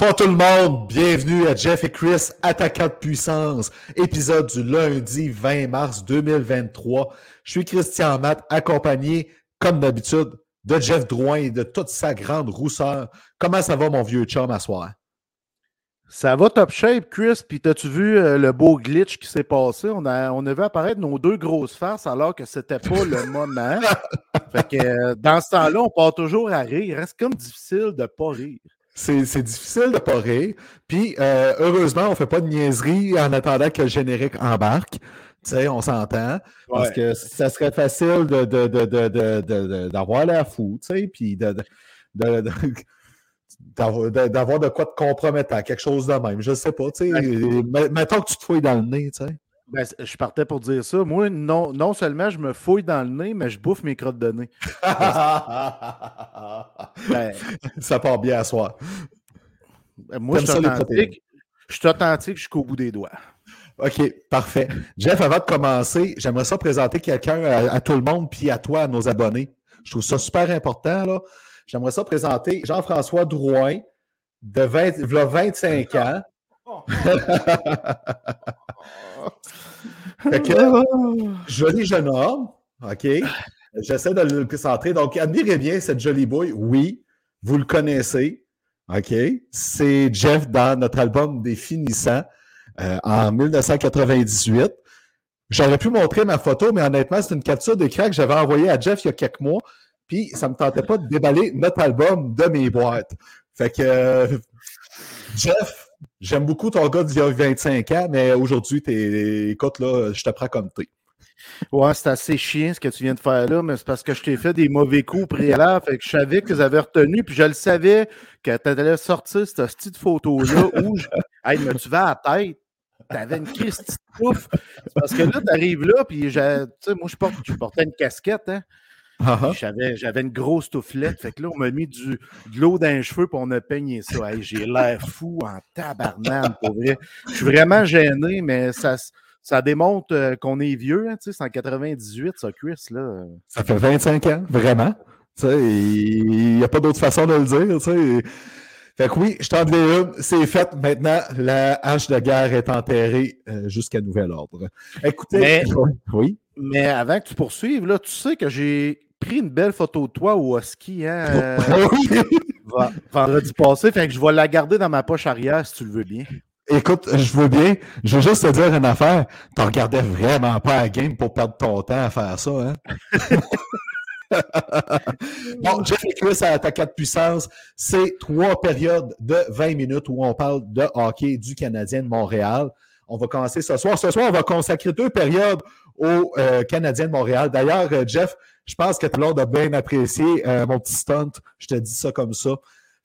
Bonsoir tout le monde, bienvenue à Jeff et Chris, attaquant de puissance, épisode du lundi 20 mars 2023. Je suis Christian Matt, accompagné, comme d'habitude, de Jeff Drouin et de toute sa grande rousseur. Comment ça va mon vieux chum à soir? Ça va top shape, Chris. Puis t'as-tu vu euh, le beau glitch qui s'est passé? On a, on a vu apparaître nos deux grosses faces alors que c'était pas le moment. Fait que euh, dans ce temps-là, on part toujours à rire. Il reste comme difficile de pas rire. C'est difficile de pas rire. Puis, euh, heureusement, on fait pas de niaiserie en attendant que le générique embarque. Tu sais, on s'entend. Parce que ça serait facile d'avoir la fou, tu sais, puis d'avoir de, quoi te compromettre, quelque chose de même. Je sais pas, tu sais. Mettons que tu te fouilles dans le nez, tu sais. Ben, je partais pour dire ça. Moi, non, non seulement je me fouille dans le nez, mais je bouffe mes crottes de nez. ben, ça part bien à soi. Ben, moi, je suis authentique. Je suis authentique jusqu'au bout des doigts. OK, parfait. Jeff, avant de commencer, j'aimerais ça présenter quelqu'un à, tout le monde, puis à toi, à nos abonnés. Je trouve ça super important. là. J'aimerais ça présenter Jean-François Drouin, de 20, 25 ans. joli jeune homme, OK? J'essaie de le concentrer. Donc, admirez bien cette jolie boy. Oui, vous le connaissez. OK? C'est Jeff dans notre album Des Finissants euh, en 1998. J'aurais pu montrer ma photo, mais honnêtement, c'est une capture d'écran que j'avais envoyée à Jeff il y a quelques mois. Puis, ça ne me tentait pas de déballer notre album de mes boîtes. Fait que, euh, Jeff, J'aime beaucoup ton gars d'il y a 25 ans, mais aujourd'hui, écoute, là, je te prends comme t'es. Ouais, c'est assez chiant ce que tu viens de faire là, mais c'est parce que je t'ai fait des mauvais coups préalables. Fait que je savais que j'avais retenu, puis je le savais que tu allais sortir cette petite photo-là où je... Hey, mais tu vas à la tête? T'avais une crise de pouf. Parce que là, t'arrives là, puis tu sais, moi, je, porte, je portais une casquette, hein. Uh-huh. J'avais une grosse touflette. Fait que là, on m'a mis du, de l'eau dans les cheveux pour on a peigné ça. J'ai l'air fou en tabarnane, pour vrai. Je suis vraiment gêné, mais ça, ça démontre euh, qu'on est vieux. Hein, c'est en 98, ça, Chris. Là. Ça fait 25 ans, vraiment. Il n'y a pas d'autre façon de le dire. T'sais. Fait que oui, je t'en une, c'est fait. Maintenant, la hache de guerre est enterrée euh, jusqu'à nouvel ordre. Écoutez, mais, oui. Mais avant que tu poursuives, là, tu sais que j'ai pris une belle photo de toi au ski hein, euh, vendredi passé. Fait que je vais la garder dans ma poche arrière si tu le veux bien. Écoute, je veux bien. Je veux juste te dire une affaire. Tu regardais vraiment pas la game pour perdre ton temps à faire ça, hein? bon, Jeff et Chris à attaquer de puissance, c'est trois périodes de 20 minutes où on parle de hockey du Canadien de Montréal. On va commencer ce soir. Ce soir, on va consacrer deux périodes au euh, Canadien de Montréal. D'ailleurs, euh, Jeff, je pense que tu as de bien apprécier euh, mon petit stunt. Je te dis ça comme ça.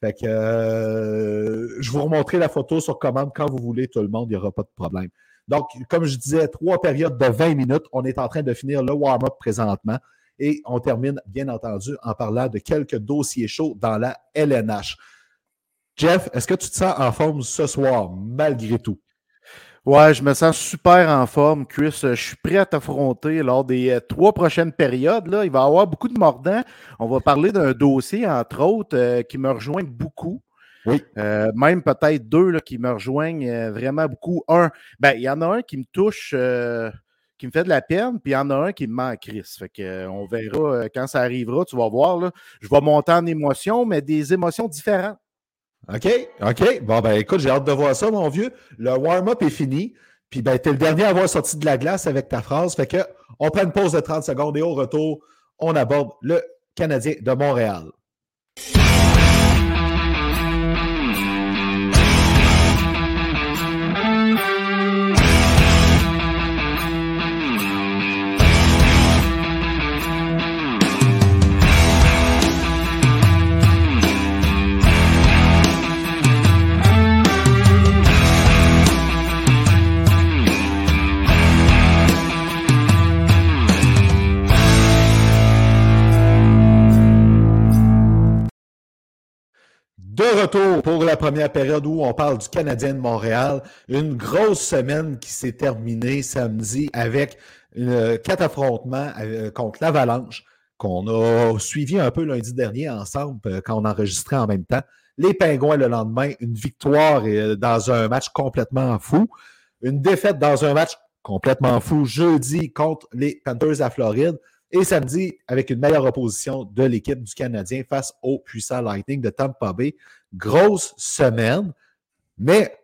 Fait que je vous remontrer la photo sur commande quand vous voulez, tout le monde, il n'y aura pas de problème. Donc, comme je disais, trois périodes de 20 minutes. On est en train de finir le warm-up présentement. Et on termine, bien entendu, en parlant de quelques dossiers chauds dans la LNH. Jeff, est-ce que tu te sens en forme ce soir, malgré tout? Ouais, je me sens super en forme, Chris. Je suis prêt à t'affronter lors des euh, trois prochaines périodes. Là. Il va y avoir beaucoup de mordants. On va parler d'un dossier, entre autres, euh, qui me rejoint beaucoup. Oui. Euh, même peut-être deux là, qui me rejoignent vraiment beaucoup. Un, ben, il y en a un qui me touche qui me fait de la peine, puis il y en a un qui me à Chris. Fait que, euh, on verra euh, quand ça arrivera, tu vas voir. Là, je vais monter en émotion, mais des émotions différentes. OK, OK? Bon, ben écoute, j'ai hâte de voir ça, mon vieux. Le warm-up est fini. Puis ben, t'es le dernier à avoir sorti de la glace avec ta phrase. Fait que on prend une pause de 30 secondes et au retour, on aborde le Canadien de Montréal. De retour pour la première période où on parle du Canadien de Montréal. Une grosse semaine qui s'est terminée samedi avec euh, quatre affrontements euh, contre l'Avalanche qu'on a suivi un peu lundi dernier ensemble euh, quand on enregistrait en même temps. Les Pingouins le lendemain, une victoire dans un match complètement fou. Une défaite dans un match complètement fou jeudi contre les Panthers à Floride. Et samedi, avec une meilleure opposition de l'équipe du Canadien face au puissant Lightning de Tampa Bay. Grosse semaine, mais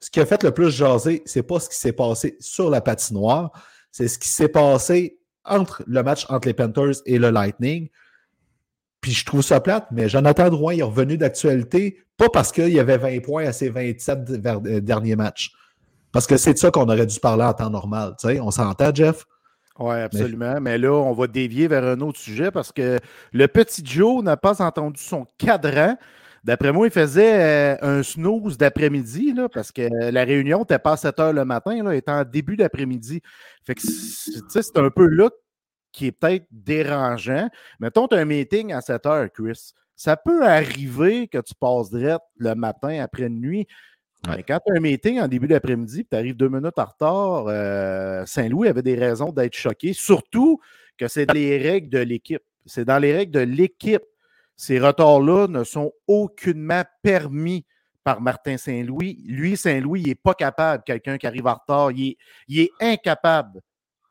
ce qui a fait le plus jaser, c'est pas ce qui s'est passé sur la patinoire, c'est ce qui s'est passé entre le match entre les Panthers et le Lightning. Puis je trouve ça plate, mais Jonathan Drouin est revenu d'actualité, pas parce qu'il y avait 20 points à ses 27 euh, derniers matchs. Parce que c'est de ça qu'on aurait dû parler en temps normal. Tu sais, on s'entend, Jeff? Oui, absolument. Mais... là, on va dévier vers un autre sujet parce que le petit Joe n'a pas entendu son cadran. D'après moi, il faisait euh, un snooze d'après-midi parce que la réunion n'était pas à 7 heures le matin, là, étant début d'après-midi. Fait que c'est un peu là qui est peut-être dérangeant. Mettons, tu as un meeting à 7 heures, Chris. Ça peut arriver que tu passes direct le matin après nuit. Mais quand tu as un meeting en début d'après-midi, tu arrives deux minutes en retard, euh, Saint-Louis avait des raisons d'être choqué, surtout que c'est dans les règles de l'équipe. C'est dans les règles de l'équipe. Ces retards-là ne sont aucunement permis par Martin Saint-Louis. Lui, Saint-Louis, il n'est pas capable, quelqu'un qui arrive en retard, il est incapable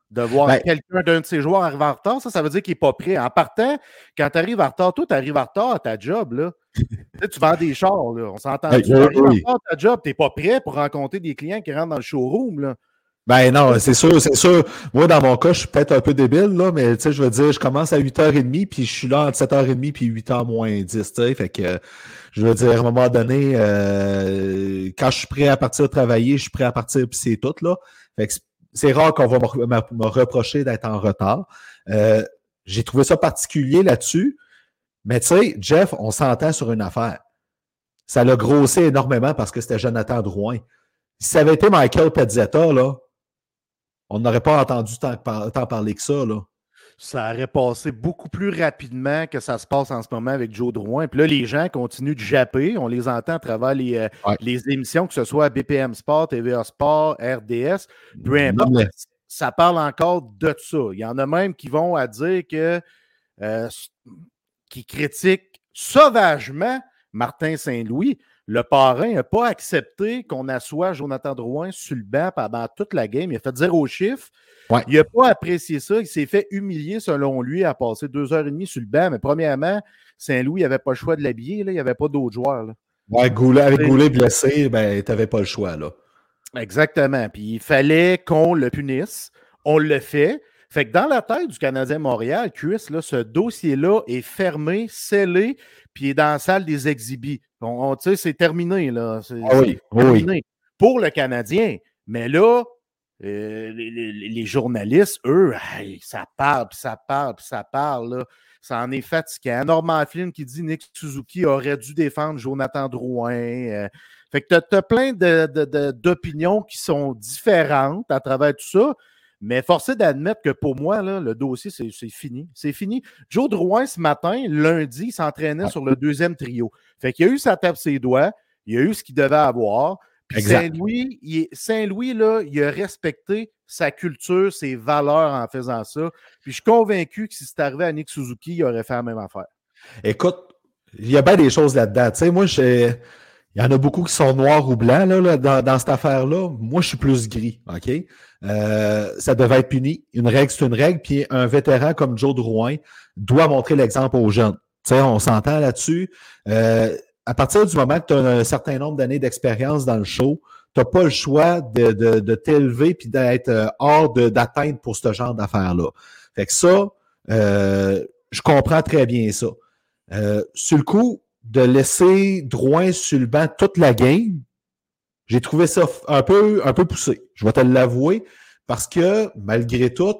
de voir ben quelqu'un d'un de ses joueurs arriver en retard, ça, ça veut dire qu'il n'est pas prêt. En partant, quand tu arrives en retard, toi, tu arrives en retard à ta job, là. Tu, vends des chars, là. On s'entend. tu arrives en retard à ta job, tu n'es pas prêt pour rencontrer des clients qui rentrent dans le showroom, là. Ben non, c'est sûr, c'est sûr. Moi, dans mon cas, je suis peut-être un peu débile, là, mais tu sais, je veux dire, je commence à 8h30, puis je suis là entre 7h30 puis 8h moins 10, tu sais. Fait que, je veux dire, à un moment donné, euh, quand je suis prêt à partir travailler, je suis prêt à partir, puis c'est tout, là. Fait que c'est rare qu'on va me, reprocher d'être en retard. Euh, j'ai trouvé ça particulier là-dessus. Mais tu sais, Jeff, on s'entend sur une affaire. Ça l'a grossé énormément parce que c'était Jonathan Drouin. Si ça avait été Michael Pezzetta, là, on n'aurait pas entendu tant, tant parler que ça. Là ça aurait passé beaucoup plus rapidement que ça se passe en ce moment avec Joe Drouin. Puis là, les gens continuent de japper. On les entend à travers les, euh, les émissions, que ce soit BPM Sport, TVA Sport, RDS, peu importe. Ça parle encore de ça. Il y en a même qui vont à dire que euh, qui critiquent sauvagement Martin Saint-Louis. Le parrain n'a pas accepté qu'on assoie Jonathan Drouin sur le banc pendant toute la game. Il a fait zéro chiffre. Il n'a pas apprécié ça. Il s'est fait humilier, selon lui, à passer deux heures et demie sur le banc. Mais premièrement, Saint-Louis n'avait pas le choix de l'habiller. Il n'y avait pas d'autres joueurs. Là. avec Goulet blessé, ben, tu n'avais pas le choix. Là. Exactement. Puis il fallait qu'on le punisse. On le fait. Fait que dans la tête du Canadien Montréal, QS, là, ce dossier-là est fermé, scellé, puis est dans la salle des exhibits. On, sais, c'est terminé, là. C'est, ah oui, terminé pour le Canadien. Mais là, euh, les, journalistes, eux, ça parle, puis ça parle, puis ça parle. Là. Ça en est fatiguant. Norman Flynn qui dit Nick Suzuki aurait dû défendre Jonathan Drouin. Euh. fait que tu as, plein d'opinions qui sont différentes à travers tout ça. Mais forcé d'admettre que pour moi, là, le dossier, c'est fini. C'est fini. Joe Drouin, ce matin, lundi, s'entraînait sur le deuxième trio. Fait qu'il a eu sa tape ses doigts, il a eu ce qu'il devait avoir. Saint-Louis, il, Saint là, il a respecté sa culture, ses valeurs en faisant ça. Puis je suis convaincu que si c'était arrivé à Nick Suzuki, il aurait fait la même affaire. Écoute, il y a bien des choses là-dedans. Tu sais, moi, Il y en a beaucoup qui sont noirs ou blancs là, là, dans, dans cette affaire-là. Moi, je suis plus gris, OK? Euh, ça devait être puni. Une règle, c'est une règle. Puis un vétéran comme Joe Drouin doit montrer l'exemple aux jeunes. Tu sais, on s'entend là-dessus. Euh, à partir du moment que tu as un certain nombre d'années d'expérience dans le show, tu n'as pas le choix de, de, de t'élever puis d'être euh, hors d'atteinte pour ce genre d'affaires-là. Fait que ça, euh, je comprends très bien ça. Euh, sur le coup, de laisser Drouin sur le banc toute la game, j'ai trouvé ça un peu, un peu poussé. Je vais te l'avouer, parce que malgré tout,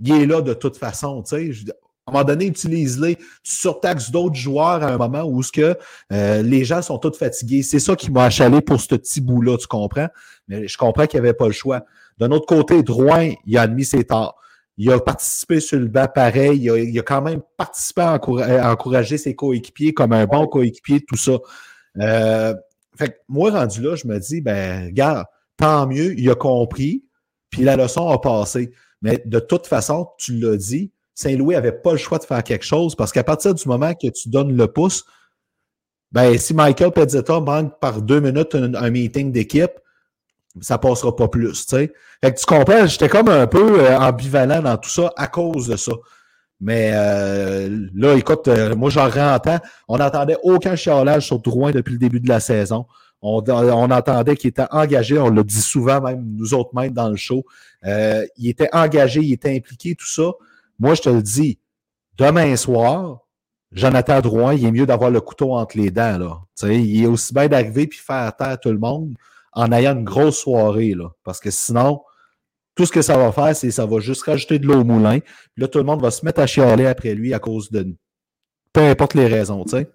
il est là de toute façon. Tu sais, à un moment donné, utilise-les. Tu surtaxes d'autres joueurs à un moment où ce que, euh, les gens sont tous fatigués. C'est ça qui m'a achalé pour ce petit bout-là, tu comprends? Mais je comprends qu'il n'y avait pas le choix. D'un autre côté, Drouin, il a admis ses torts. Il a participé sur le banc pareil. Il a, quand même participé à, encourager ses coéquipiers comme un bon coéquipier, tout ça. Euh, fait que moi, rendu là, je me dis, ben, regarde, tant mieux, il a compris, puis la leçon a passé. Mais de toute façon, tu l'as dit, Saint-Louis n'avait pas le choix de faire quelque chose parce qu'à partir du moment que tu donnes le pouce, ben, si Michael Pezzetta manque par deux minutes un meeting d'équipe, ça passera pas plus, tu sais. Fait que tu comprends, j'étais comme un peu euh, ambivalent dans tout ça à cause de ça. Mais euh, là, écoute, euh, moi j'en rentre. On n'entendait aucun chialage sur Drouin depuis le début de la saison. On, on entendait qu'il était engagé, on l'a dit souvent, même nous autres même dans le show. il était engagé, il était impliqué, tout ça. Moi, je te le dis, demain soir, Jonathan Drouin, il est mieux d'avoir le couteau entre les dents. Là. il est aussi bien d'arriver puis faire taire tout le monde en ayant une grosse soirée, là. Parce que sinon, tout ce que ça va faire, c'est ça va juste rajouter de l'eau au moulin. Là, tout le monde va se mettre à chialer après lui à cause de peu importe les raisons, tu sais.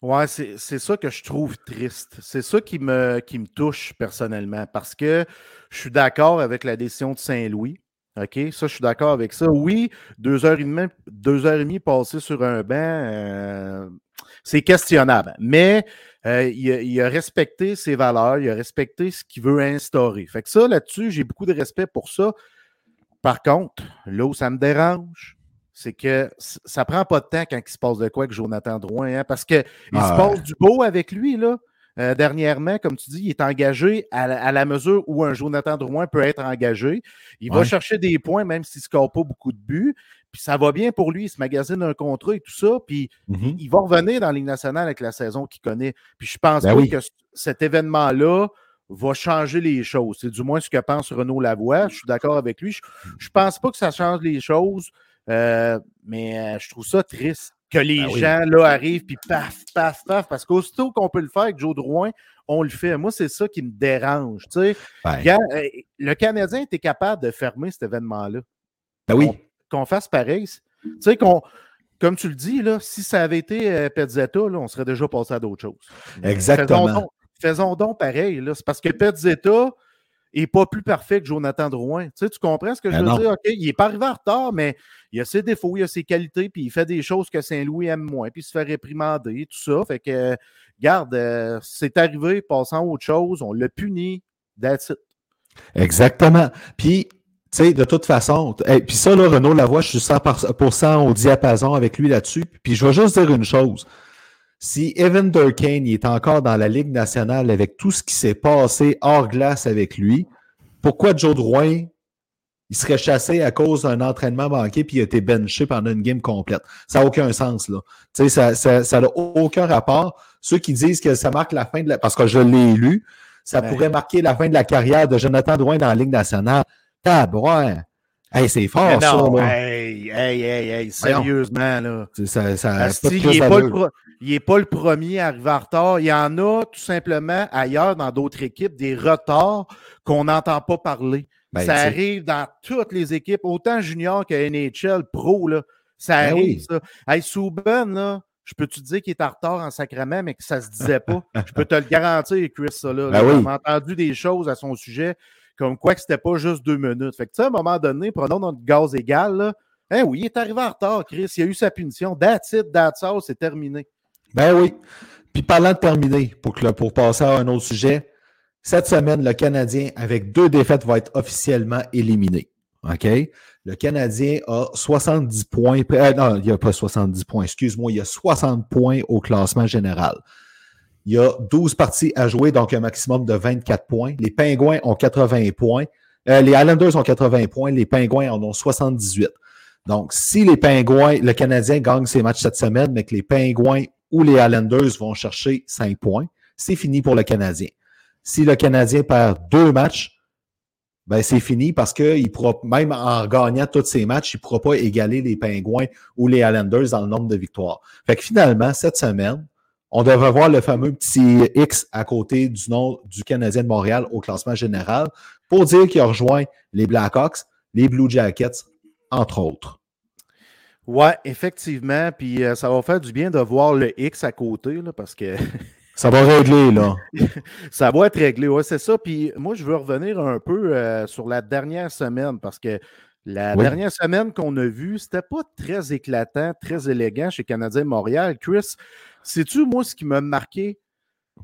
Ouais, c'est ça que je trouve triste. C'est ça qui me, qui me touche personnellement parce que je suis d'accord avec la décision de Saint-Louis. OK, ça, je suis d'accord avec ça. Oui, deux heures et demie, deux heures et demie passées sur un banc, euh, c'est questionnable. Mais euh, il, a, respecté ses valeurs, il a respecté ce qu'il veut instaurer. Fait que ça, là-dessus, j'ai beaucoup de respect pour ça. Par contre, là où ça me dérange, c'est que ça prend pas de temps quand il se passe de quoi avec Jonathan Drouin, hein, parce qu'il se ah passe du beau avec lui, là. Euh, dernièrement, comme tu dis, il est engagé à la, mesure où un Jonathan Drouin peut être engagé. Il va chercher des points, même s'il ne score pas beaucoup de buts. Puis ça va bien pour lui, il se magasine un contrat et tout ça. Puis il, va revenir dans la Ligue nationale avec la saison qu'il connaît. Puis je pense ben que cet événement-là va changer les choses. C'est du moins ce que pense Renaud Lavoie. Je suis d'accord avec lui. Je ne pense pas que ça change les choses, euh, mais euh, je trouve ça triste que les ben gens là arrivent puis paf, paf, paf. Parce qu'aussitôt qu'on peut le faire avec Joe Drouin, on le fait. Moi, c'est ça qui me dérange. Tu sais. Euh, le Canadien était capable de fermer cet événement-là. Ben oui qu'on fasse pareil. Tu sais, qu'on, comme tu le dis, là, si ça avait été euh, Petzetta, on serait déjà passé à d'autres choses. Exactement. Faisons donc, pareil. C'est parce que Petzetta n'est pas plus parfait que Jonathan Drouin. Tu, sais, tu comprends ce que je ben veux dire? OK, il n'est pas arrivé en retard, mais il a ses défauts, il a ses qualités, puis il fait des choses que Saint-Louis aime moins, puis il se fait réprimander, tout ça. Fait que, garde, euh, c'est arrivé, passant à autre chose, on l'a puni, that's it. Exactement. Puis, tu sais, de toute façon, et puis ça, là, Renaud Lavoie, je suis 100% au diapason avec lui là-dessus. Puis je vais juste dire une chose. Si Evan Durkane est encore dans la Ligue nationale avec tout ce qui s'est passé hors glace avec lui, pourquoi Joe Drouin il serait chassé à cause d'un entraînement manqué puis il a été benché pendant une game complète? Ça n'a aucun sens, là. Tu sais, ça n'a ça, ça aucun rapport. Ceux qui disent que ça marque la fin de la... Parce que je l'ai lu, ça pourrait marquer la fin de la carrière de Jonathan Drouin dans la Ligue nationale. Tabouin! Hey, c'est fort, ça, là. Hey, hey, hey, hey, sérieusement, là. Ça, ça il n'est pas, le pas le premier à arriver en retard. Il y en a tout simplement ailleurs, dans d'autres équipes, des retards qu'on n'entend pas parler. Ben, ça arrive dans toutes les équipes, autant junior que NHL, pro, là. Ça ben arrive, ça. Hey, Souben, là, je peux te dire qu'il est en retard en sacrement, mais que ça se disait pas? je peux te le garantir, Chris, ça, là. Ben On a entendu des choses à son sujet comme quoi que c'était pas juste deux minutes. Fait que, à un moment donné, prenons notre gaz égal, là. Hein, oui, il est arrivé en retard, Chris. Il a eu sa punition. That's it, that's all, c'est terminé. Ben oui. Puis parlant de terminer, pour, que, pour passer à un autre sujet, cette semaine, le Canadien, avec deux défaites, va être officiellement éliminé. OK? Le Canadien a 70 points. Euh, non, il n'y a pas 70 points, excuse-moi, il y a 60 points au classement général. il y a 12 parties à jouer, donc un maximum de 24 points. Les Pingouins ont 80 points. Euh, les Islanders ont 80 points. Les Pingouins en ont 78. Donc, si les Pingouins, le Canadien gagne ses matchs cette semaine, mais que les Pingouins ou les Islanders vont chercher 5 points, c'est fini pour le Canadien. Si le Canadien perd deux matchs, ben c'est fini parce que pourra, même en gagnant tous ses matchs, il ne pourra pas égaler les Pingouins ou les Islanders dans le nombre de victoires. Fait que finalement, cette semaine, on devrait voir le fameux petit X à côté du nom du Canadien de Montréal au classement général pour dire qu'il a rejoint les Blackhawks, les Blue Jackets, entre autres. Oui, effectivement. Puis euh, ça va faire du bien de voir le X à côté, là, parce que. ça va régler, là. ça va être réglé, oui, c'est ça. Puis moi, je veux revenir un peu euh, sur la dernière semaine, parce que la dernière semaine qu'on a vue, c'était pas très éclatant, très élégant chez Canadien Montréal. Chris, Sais-tu, moi, ce qui m'a marqué?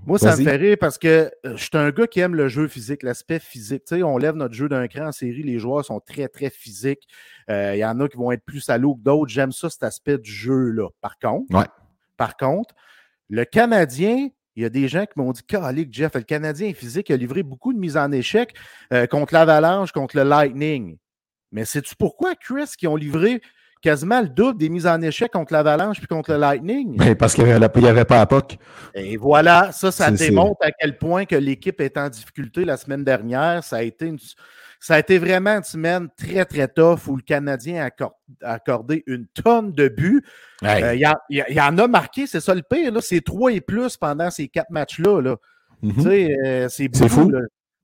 Moi, ça me fait rire parce que euh, je suis un gars qui aime le jeu physique, l'aspect physique. Tu sais, on lève notre jeu d'un cran en série, les joueurs sont très, très physiques. Euh, il y en a qui vont être plus salauds que d'autres. J'aime ça, cet aspect du jeu-là. Par contre, par contre, le Canadien, il y a des gens qui m'ont dit Calique, Jeff, le Canadien physique a livré beaucoup de mises en échec euh, contre l'Avalanche, contre le Lightning. Mais sais-tu pourquoi, Chris, qui ont livré quasiment le double des mises en échec contre l'Avalanche puis contre le Lightning. Mais parce qu'il n'y avait, pas à POC. Et voilà, ça, ça démontre à quel point que l'équipe est en difficulté la semaine dernière. Ça a été ça a été vraiment une semaine très, très tough où le Canadien a accordé une tonne de buts. Euh, il, y en a marqué, c'est ça le pire. C'est trois et plus pendant ces quatre matchs-là. Là. Mm-hmm. Euh, c'est fou.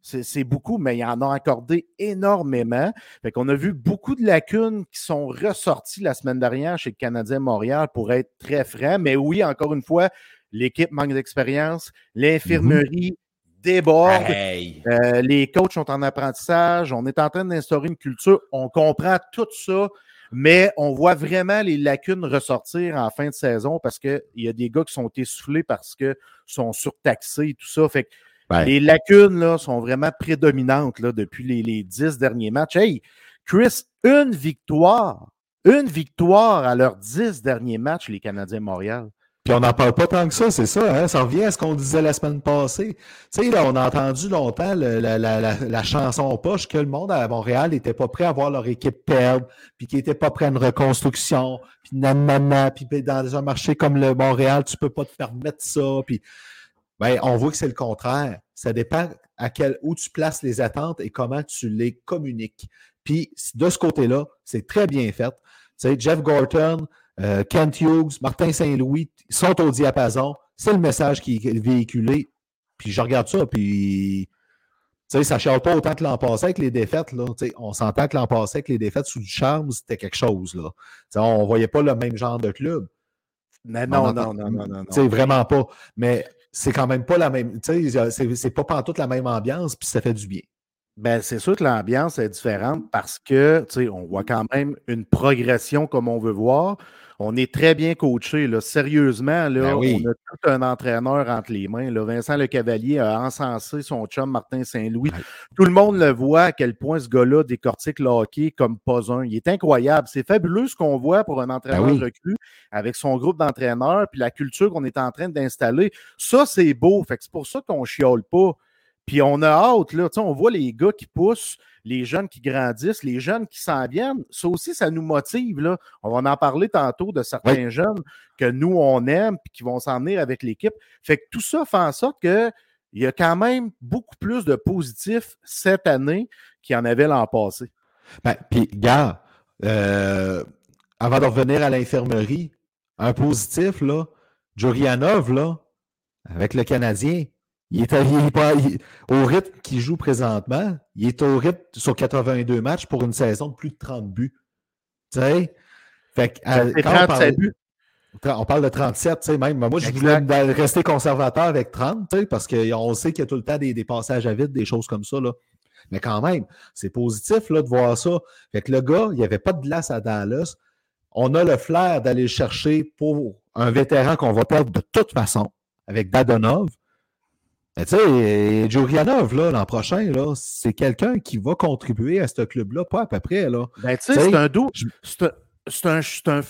C'est beaucoup, mais il en a accordé énormément. Fait qu'on a vu beaucoup de lacunes qui sont ressorties la semaine dernière chez le Canadien Montréal pour être très franc. Mais oui, encore une fois, l'équipe manque d'expérience, l'infirmerie déborde, euh, les coachs sont en apprentissage, on est en train d'instaurer une culture, on comprend tout ça, mais on voit vraiment les lacunes ressortir en fin de saison parce qu'il y a des gars qui sont essoufflés parce qu'ils sont surtaxés et tout ça. Fait que les lacunes là, sont vraiment prédominantes là, depuis les, dix derniers matchs. Hey, Chris, une victoire, une victoire à leurs dix derniers matchs, les Canadiens Montréal. Puis on n'en parle pas tant que ça, c'est ça, hein? ça revient à ce qu'on disait la semaine passée. Tu sais, là, on a entendu longtemps la, chanson poche que le monde à Montréal n'était pas prêt à voir leur équipe perdre, puis qu'ils n'était pas prêt à une reconstruction, puis nanana, puis dans un marché comme le Montréal, tu peux pas te permettre ça, puis ben, on voit que c'est le contraire. Ça dépend à quel, où tu places les attentes et comment tu les communiques. Puis de ce côté-là, c'est très bien fait. Tu sais, Jeff Gorton, euh, Kent Hughes, Martin Saint-Louis sont au diapason. C'est le message qui est véhiculé. Puis je regarde ça, puis tu sais, ça ne chiale pas autant que l'an passé avec les défaites. Là. on s'entend que l'an passé avec les défaites sous du charme, c'était quelque chose. Là. on ne voyait pas le même genre de club. Mais non, non, non, non, non, non. Vraiment pas. Mais c'est quand même pas la même. Tu sais, c'est pas toute la même ambiance, puis ça fait du bien. Ben, c'est sûr que l'ambiance est différente parce que, tu sais, on voit quand même une progression comme on veut voir. On est très bien coaché. Là. Sérieusement, là, ben on a tout un entraîneur entre les mains. Là. Vincent Le Cavalier a encensé son chum Martin Saint-Louis. Tout le monde le voit à quel point ce gars-là décortique le hockey comme pas un. Il est incroyable. C'est fabuleux ce qu'on voit pour un ben entraîneur recru avec son groupe d'entraîneurs puis la culture qu'on est en train d'installer. Ça, c'est beau. Fait c'est pour ça qu'on chiole pas. Puis on a hâte, là, on voit les gars qui poussent, les jeunes qui grandissent, les jeunes qui s'en viennent. Ça aussi, ça nous motive. Là. On va en parler tantôt de certains jeunes que nous, on aime et qui vont s'en venir avec l'équipe. Fait que tout ça fait en sorte qu'il y a quand même beaucoup plus de positifs cette année qu'il y en avait l'an passé. Ben, puis, gars, euh, avant de revenir à l'infirmerie, un positif, là, Jorianov, là, avec le Canadien, il est, pas, au rythme qu'il joue présentement, il est au rythme sur 82 matchs pour une saison de plus de 30 buts. Tu sais? Fait on, parle, buts. on parle de 37, tu sais, même. Moi, je voulais rester conservateur avec 30, tu sais, parce qu'on sait qu'il y a tout le temps des, passages à vide, des choses comme ça, là. Mais quand même, c'est positif là, de voir ça. Fait que le gars, il n'y avait pas de glace à Dallas. On a le flair d'aller le chercher pour un vétéran qu'on va perdre de toute façon, avec Dadonov. Mais tu sais, là, l'an prochain, là, c'est quelqu'un qui va contribuer à ce club-là, pas à peu près, là. Ben, tu sais, c'est un, c'est un,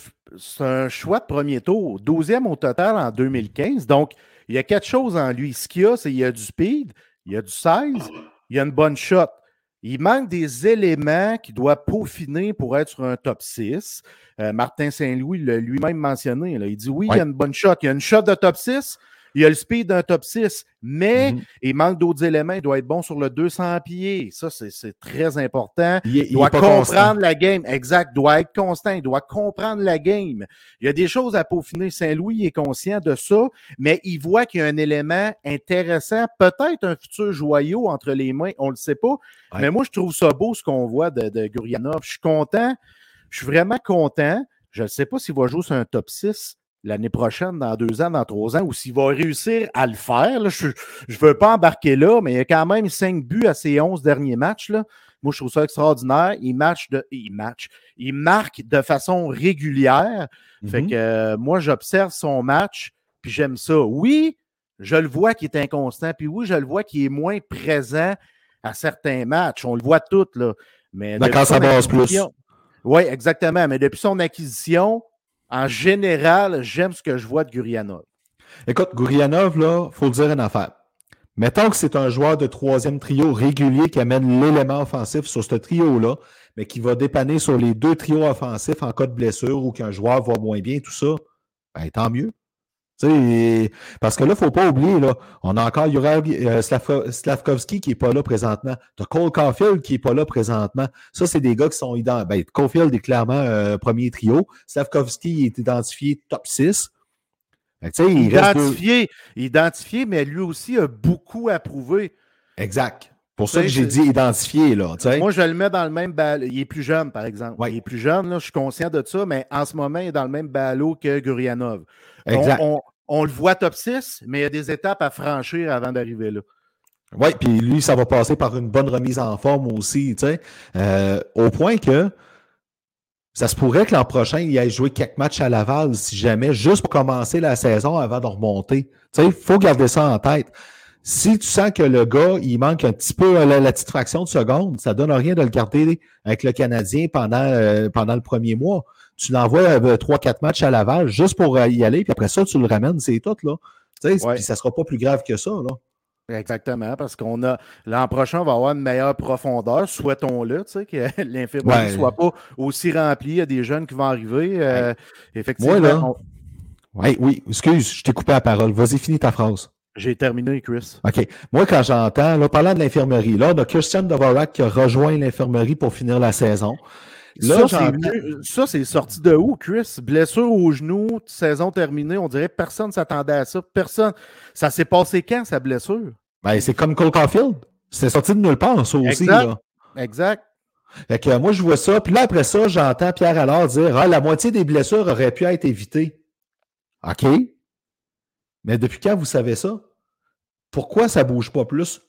un, choix de premier tour, 12e au total en 2015. Donc, Il y a quelque chose en lui. Ce qu'il y a, c'est qu'il y a du speed, il y a du size, il y a une bonne shot. Il manque des éléments qu'il doit peaufiner pour être sur un top 6. Euh, Martin Saint-Louis l'a lui-même mentionné. Là. Il dit oui, il y a une bonne shot. Il y a une shot de top 6, il a le speed d'un top 6, mais Mhm. il manque d'autres éléments. Il doit être bon sur le 200 pieds. Ça, c'est- très important. Il, doit comprendre constant. la game. Exact. Il doit être constant. Il doit comprendre la game. Il y a des choses à peaufiner. Saint-Louis est conscient de ça, mais il voit qu'il y a un élément intéressant, peut-être un futur joyau entre les mains. On ne le sait pas. Ouais. Mais moi, je trouve ça beau ce qu'on voit de, de Gurianov. Je suis content. Je suis vraiment content. Je ne sais pas s'il va jouer sur un top 6 l'année prochaine, dans deux ans, dans trois ans, ou s'il va réussir à le faire. là. Je ne veux pas embarquer là, mais il y a quand même cinq buts à ses 11 derniers matchs. Là. Moi, je trouve ça extraordinaire. Il match de. Il match. Il marque de façon régulière. Fait Mhm. que euh, moi, j'observe son match, puis j'aime ça. Oui, je le vois qu'il est inconstant, puis oui, je le vois qu'il est moins présent à certains matchs. On le voit tout, là. Mais quand ça brasse plus. Oui, exactement. Mais depuis son acquisition, en général, j'aime ce que je vois de Gurianov. Écoute, Gourianov, là, faut dire une affaire. Mettons que c'est un joueur de troisième trio régulier qui amène l'élément offensif sur ce trio-là, mais qui va dépanner sur les deux trios offensifs en cas de blessure ou qu'un joueur va moins bien, tout ça, ben, tant mieux. Parce que là, il ne faut pas oublier, là, on a encore Juraj euh, Slavko- Slavkovski qui n'est pas là présentement. Tu as Cole Caulfield qui n'est pas là présentement. Ça, c'est des gars qui sont identifiés. Ben, Caulfield est clairement euh, premier trio. Slavkovski est identifié top 6. Fait que, tu sais, il reste deux- Identifié, identifié, mais lui aussi a beaucoup à prouver. Exact. Pour ça que j'ai dit identifié, là. tu sais. Moi, je le mets dans le même ballot. Il est plus jeune, par exemple. Ouais. Il est plus jeune, là, je suis conscient de ça, mais en ce moment, il est dans le même ballot que Gurianov. On- Exact. On, on le voit top 6, mais il y a des étapes à franchir avant d'arriver là. Oui, puis lui, ça va passer par une bonne remise en forme aussi, tu sais. Euh, au point que ça se pourrait que l'an prochain, il aille jouer quelques matchs à Laval, si jamais, juste pour commencer la saison avant de remonter. Tu sais, il faut garder ça en tête. Si tu sens que le gars, il manque un petit peu la, la petite fraction de seconde, ça donne rien de le garder avec le Canadien pendant, euh, pendant le premier mois. Tu l'envoies euh, trois, quatre matchs à Laval juste pour euh, y aller, puis après ça, tu le ramènes, c'est tout, là. Tu sais, Ouais. puis ça sera pas plus grave que ça, là. Exactement, parce qu'on a l'an prochain, on va avoir une meilleure profondeur, souhaitons-le, tu sais, que l'infirmerie ne Ouais. soit pas aussi remplie. Il y a des jeunes qui vont arriver. euh, effectivement, Moi, là, on- oui, excuse, je t'ai coupé la parole. Vas-y, finis ta phrase. J'ai terminé, Chris. OK. Moi, quand j'entends, là, parlant de l'infirmerie, là, on a Christian Dvorak qui a rejoint l'infirmerie pour finir la saison. Là, ça, c'est sorti de où, Chris? Blessure au genou, saison terminée. On dirait que personne ne s'attendait à ça. Personne. Ça s'est passé quand, sa blessure? Ben, c'est comme Cole Caulfield. C'est sorti de nulle part, ça aussi. Exact. Là. Exact. Fait que, euh, moi, je vois ça. Puis là, après ça, j'entends Pierre Allard dire Ah, la moitié des blessures auraient pu être évitées. OK. Mais depuis quand vous savez ça? Pourquoi ça ne bouge pas plus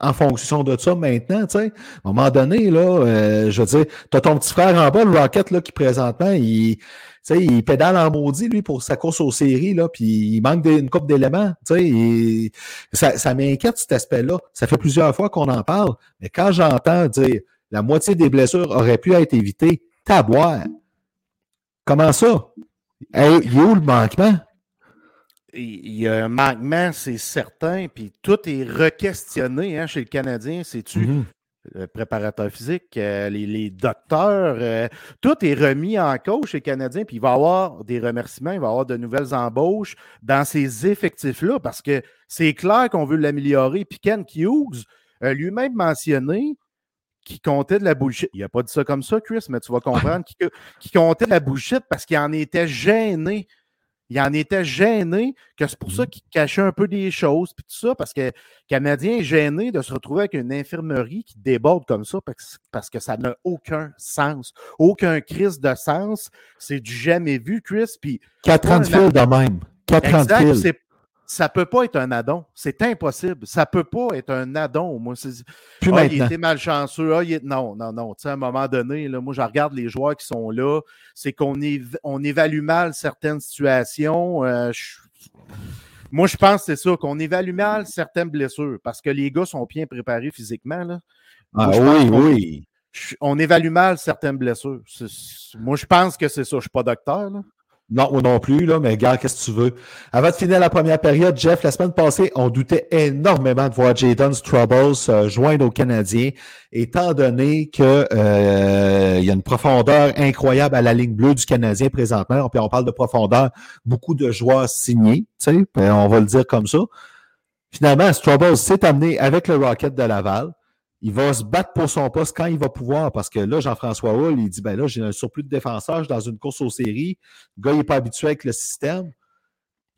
en fonction de ça maintenant? tu? À un moment donné, là, euh, je veux dire, tu as ton petit frère en bas, le Rocket, là, qui présentement, il, il pédale en maudit, lui, pour sa course aux séries, là, puis il manque d'une coupe d'éléments. Ça, ça m'inquiète, cet aspect-là. Ça fait plusieurs fois qu'on en parle, mais quand j'entends dire la moitié des blessures auraient pu être évitées, taboire. Comment ça? Il est où le manquement? Il y a un manquement, c'est certain. Puis tout est requestionné hein, chez le Canadien. C'est-tu Mhm. le préparateur physique, euh, les, les docteurs, euh, tout est remis en cause chez les Canadiens, puis il va y avoir des remerciements, il va y avoir de nouvelles embauches dans ces effectifs-là, parce que c'est clair qu'on veut l'améliorer. Puis Ken Hughes a lui-même mentionné qu'il comptait de la bullshit. Il n'a pas dit ça comme ça, Chris, mais tu vas comprendre qu'il qu'il comptait de la bullshit parce qu'il en était gêné. Il en était gêné, que c'est pour ça qu'il cachait un peu des choses, puis tout ça, parce que le Canadien est gêné de se retrouver avec une infirmerie qui déborde comme ça, parce, que ça n'a aucun sens, aucun crise de sens. C'est du jamais vu, Chris. Puis Quatre ans de fil de même. Quatre ans de fil. Ça peut pas être un addon. C'est impossible. Ça peut pas être un addon. Moi, c'est- ah, il était malchanceux. Ah, il est- Non, non, non. Tu sais, à un moment donné, là, moi, je regarde les joueurs qui sont là. C'est qu'on év- on évalue mal certaines situations. Euh, je- Moi, je pense que c'est ça, qu'on évalue mal certaines blessures parce que les gars sont bien préparés physiquement. Là. Ah Moi, oui, oui. On évalue mal certaines blessures. C'est- Moi, je pense que c'est ça. Je ne suis pas docteur. Là. Non, moi non plus, là, mais regarde, qu'est-ce que tu veux? Avant de finir la première période, Jeff, la semaine passée, on doutait énormément de voir Jadon Troubles se joindre aux Canadiens, étant donné que euh, y a une profondeur incroyable à la ligne bleue du Canadien présentement. Puis on parle de profondeur, beaucoup de joueurs signés, tu sais, ben, on va le dire comme ça. Finalement, Troubles s'est amené avec le Rocket de Laval il va se battre pour son poste quand il va pouvoir, parce que là, Jean-François Hull, il dit, ben là, j'ai un surplus de défenseurs dans une course aux séries. Le gars, il n'est pas habitué avec le système.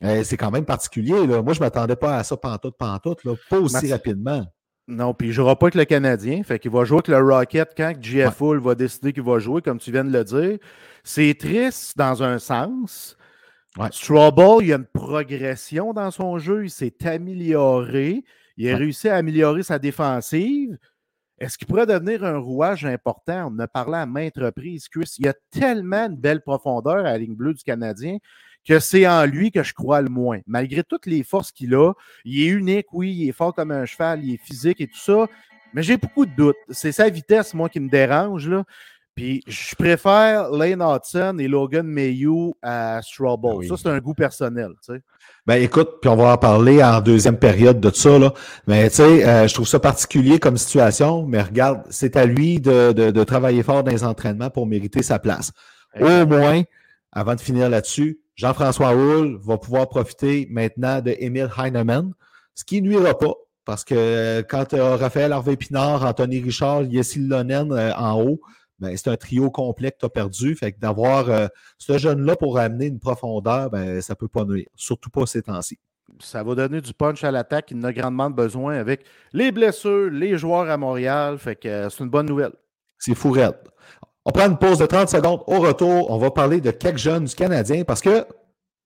Euh, c'est quand même particulier. Là. Moi, je ne m'attendais pas à ça pantoute, pantoute, là, pas aussi rapidement. Non, puis il ne jouera pas avec le Canadien. Fait qu'il va jouer avec le Rocket quand GF Hull va décider qu'il va jouer, comme tu viens de le dire. C'est triste dans un sens. Ouais. Strawball, il y a une progression dans son jeu. Il s'est amélioré. Il a réussi à améliorer sa défensive. Est-ce qu'il pourrait devenir un rouage important? On a parlé à maintes reprises, Chris. Il y a tellement de belle profondeur à la ligne bleue du Canadien que c'est en lui que je crois le moins. Malgré toutes les forces qu'il a, il est unique, oui, il est fort comme un cheval, il est physique et tout ça, mais j'ai beaucoup de doutes. C'est sa vitesse, moi, qui me dérange. Là. Puis je préfère Lane Hudson et Logan Mayhew à Strawball. Ah ça, c'est un goût personnel. Tu sais. Ben écoute, puis on va en parler en deuxième période de ça, là. Mais tu sais, euh, je trouve ça particulier comme situation, mais regarde, c'est à lui de, de, de, travailler fort dans les entraînements pour mériter sa place. Au moins, avant de finir là-dessus, Jean-François Hull va pouvoir profiter maintenant de Emile Heinemann, ce qui nuira pas, parce que quand euh, Raphaël Harvey-Pinard, Anthony Richard, Yessil Lonen euh, en haut, ben, c'est un trio complet que tu as perdu. Fait que d'avoir euh, ce jeune-là pour amener une profondeur, ben, ça ne peut pas nuire, surtout pas ces temps-ci. Ça va donner du punch à l'attaque. Il en a grandement besoin avec les blessures, les joueurs à Montréal. Fait que euh, c'est une bonne nouvelle. C'est fou On prend une pause de 30 secondes. Au retour, on va parler de quelques jeunes du Canadien parce que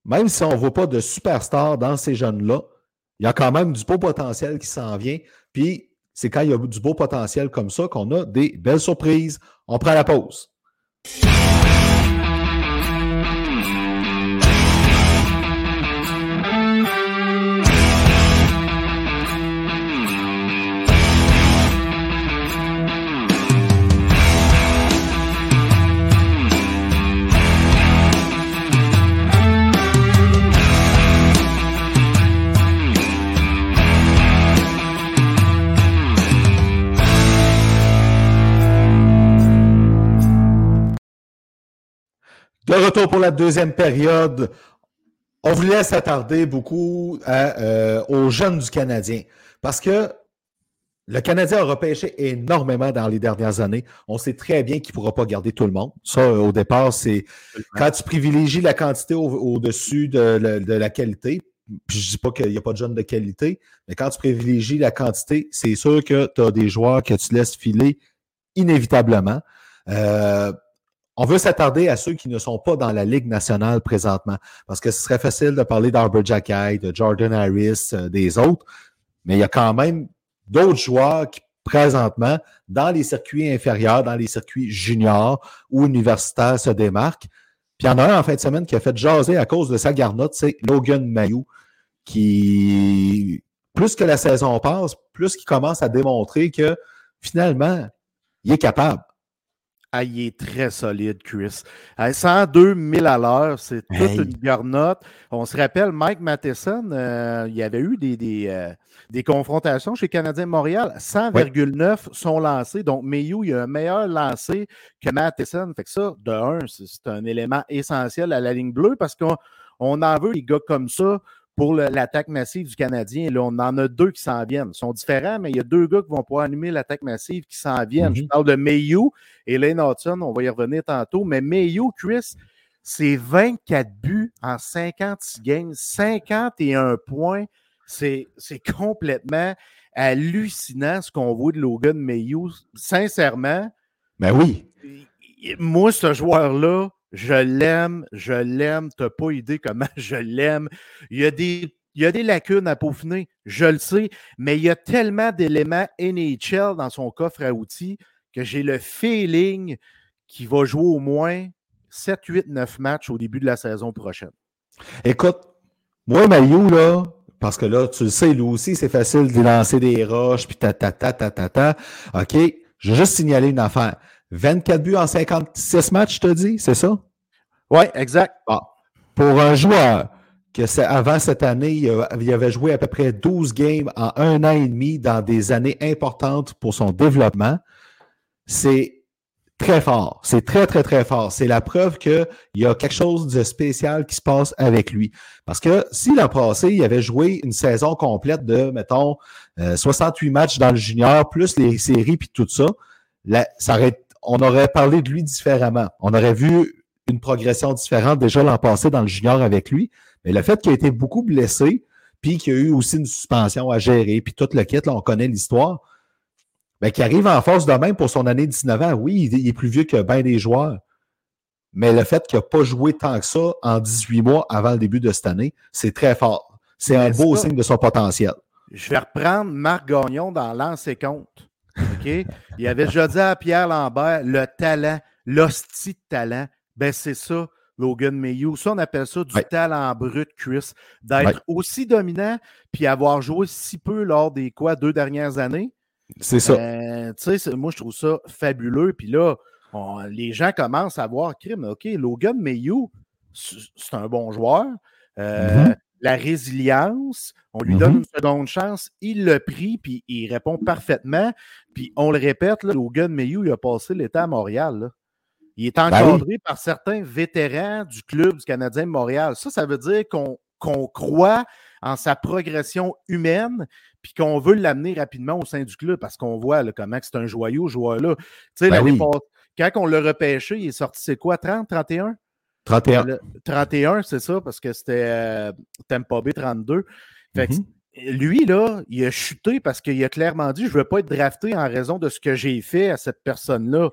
même si on ne voit pas de superstars dans ces jeunes-là, il y a quand même du beau potentiel qui s'en vient. Puis c'est quand il y a du beau potentiel comme ça qu'on a des belles surprises. On prend la pause. De retour pour la deuxième période, on voulait s'attarder beaucoup euh, aux jeunes du Canadien parce que le Canadien a repêché énormément dans les dernières années. On sait très bien qu'il ne pourra pas garder tout le monde. Ça, au départ, c'est quand tu privilégies la quantité au-dessus de, la qualité. Puis je ne dis pas qu'il n'y a pas de jeunes de qualité, mais quand tu privilégies la quantité, c'est sûr que tu as des joueurs que tu laisses filer inévitablement. Euh, on veut s'attarder à ceux qui ne sont pas dans la Ligue nationale présentement, parce que ce serait facile de parler d'Arbor Jackay, de Jordan Harris, euh, des autres, mais il y a quand même d'autres joueurs qui, présentement, dans les circuits inférieurs, dans les circuits juniors ou universitaires, se démarquent. Puis il y en a un en fin de semaine qui a fait jaser à cause de sa garnotte, c'est Logan Mayou, qui, plus que la saison passe, plus qu'il commence à démontrer que finalement, il est capable. Ah, il est très solide, Chris. 102 000 à l'heure, c'est toute une garnotte. On se rappelle, Mike Matheson, euh, il y avait eu des, des, euh, des confrontations chez Canadien Montréal. 100,9 sont lancés. Donc, Mayu, il a un meilleur lancé que Matheson. Fait que ça, de un, c'est un élément essentiel à la ligne bleue parce qu'on on en veut des gars comme ça pour l'attaque massive du Canadien. Là, on en a deux qui s'en viennent. Ils sont différents, mais il y a deux gars qui vont pouvoir animer l'attaque massive qui s'en viennent. Je mhm. parle de Mayu et Lane Hudson. On va y revenir tantôt. Mais Mayu, Chris, c'est 24 buts en 56 games, 51 points. C'est complètement hallucinant ce qu'on voit de Logan Mayu. Sincèrement. Ben oui. Moi, ce joueur-là, je l'aime, je l'aime. Tu n'as pas idée comment je l'aime. Il y a des il y a des lacunes à peaufiner, je le sais, mais il y a tellement d'éléments NHL dans son coffre à outils que j'ai le feeling qu'il va jouer au moins 7, 8, 9 matchs au début de la saison prochaine. Écoute, moi, Mario, là, parce que là, tu le sais, lui aussi, c'est facile de lancer des roches, puis ta, ta, ta, ta, ta, ta. OK, je vais juste signaler une affaire. 24 buts en 56 matchs, je te dis, c'est ça? Oui, exact. Ah. pour un joueur que c'est avant cette année, il, avait joué à peu près 12 games en un an et demi dans des années importantes pour son développement, c'est très fort. C'est très, très, très fort. C'est la preuve qu'il y a quelque chose de spécial qui se passe avec lui. Parce que si l'an passé, il avait joué une saison complète de, mettons, euh, 68 matchs dans le junior, plus les séries puis tout ça, là, ça aurait, on aurait parlé de lui différemment. On aurait vu une progression différente déjà l'an passé dans le junior avec lui. Mais le fait qu'il a été beaucoup blessé, puis qu'il y a eu aussi une suspension à gérer, puis tout le kit, là, on connaît l'histoire, ben, qui arrive en force de même pour son année 19 ans. Oui, il, est plus vieux que bien des joueurs. Mais le fait qu'il n'a pas joué tant que ça en 18 mois avant le début de cette année, c'est très fort. C'est un Mais beau ça- signe de son potentiel. Je vais reprendre Marc Gagnon dans l'ancien compte. OK? Il avait déjà dit à Pierre Lambert le talent, l'hostie de talent. Ben, c'est ça, Logan Mayhew. Ça, on appelle ça du Ouais. talent brut, Chris. D'être Ouais. aussi dominant puis avoir joué si peu lors des quoi, deux dernières années. C'est ça. Euh, moi, je trouve ça fabuleux. Puis là, on- les gens commencent à voir, crime, OK, Logan Mayhew, c'est un bon joueur. Euh, Mhm. La résilience, on lui donne une seconde chance, il l'a pris, puis il répond parfaitement. Puis on le répète, là, Logan Mayhew, il a passé l'état à Montréal. là. Il est Ben encadré par certains vétérans du club du Canadien de Montréal. Ça, ça veut dire qu'on croit en sa progression humaine, puis qu'on veut l'amener rapidement au sein du club parce qu'on voit là, comment c'est un joyau, joueur-là. Tu sais, Ben oui. quand on l'a repêché, il est sorti, c'est quoi, 30, 31? 31. Le- 31, c'est ça, parce que c'était euh, Tampa Bay 32. Fait que Mhm. lui, là, il a chuté parce qu'il a clairement dit Je ne veux pas être drafté en raison de ce que j'ai fait à cette personne-là.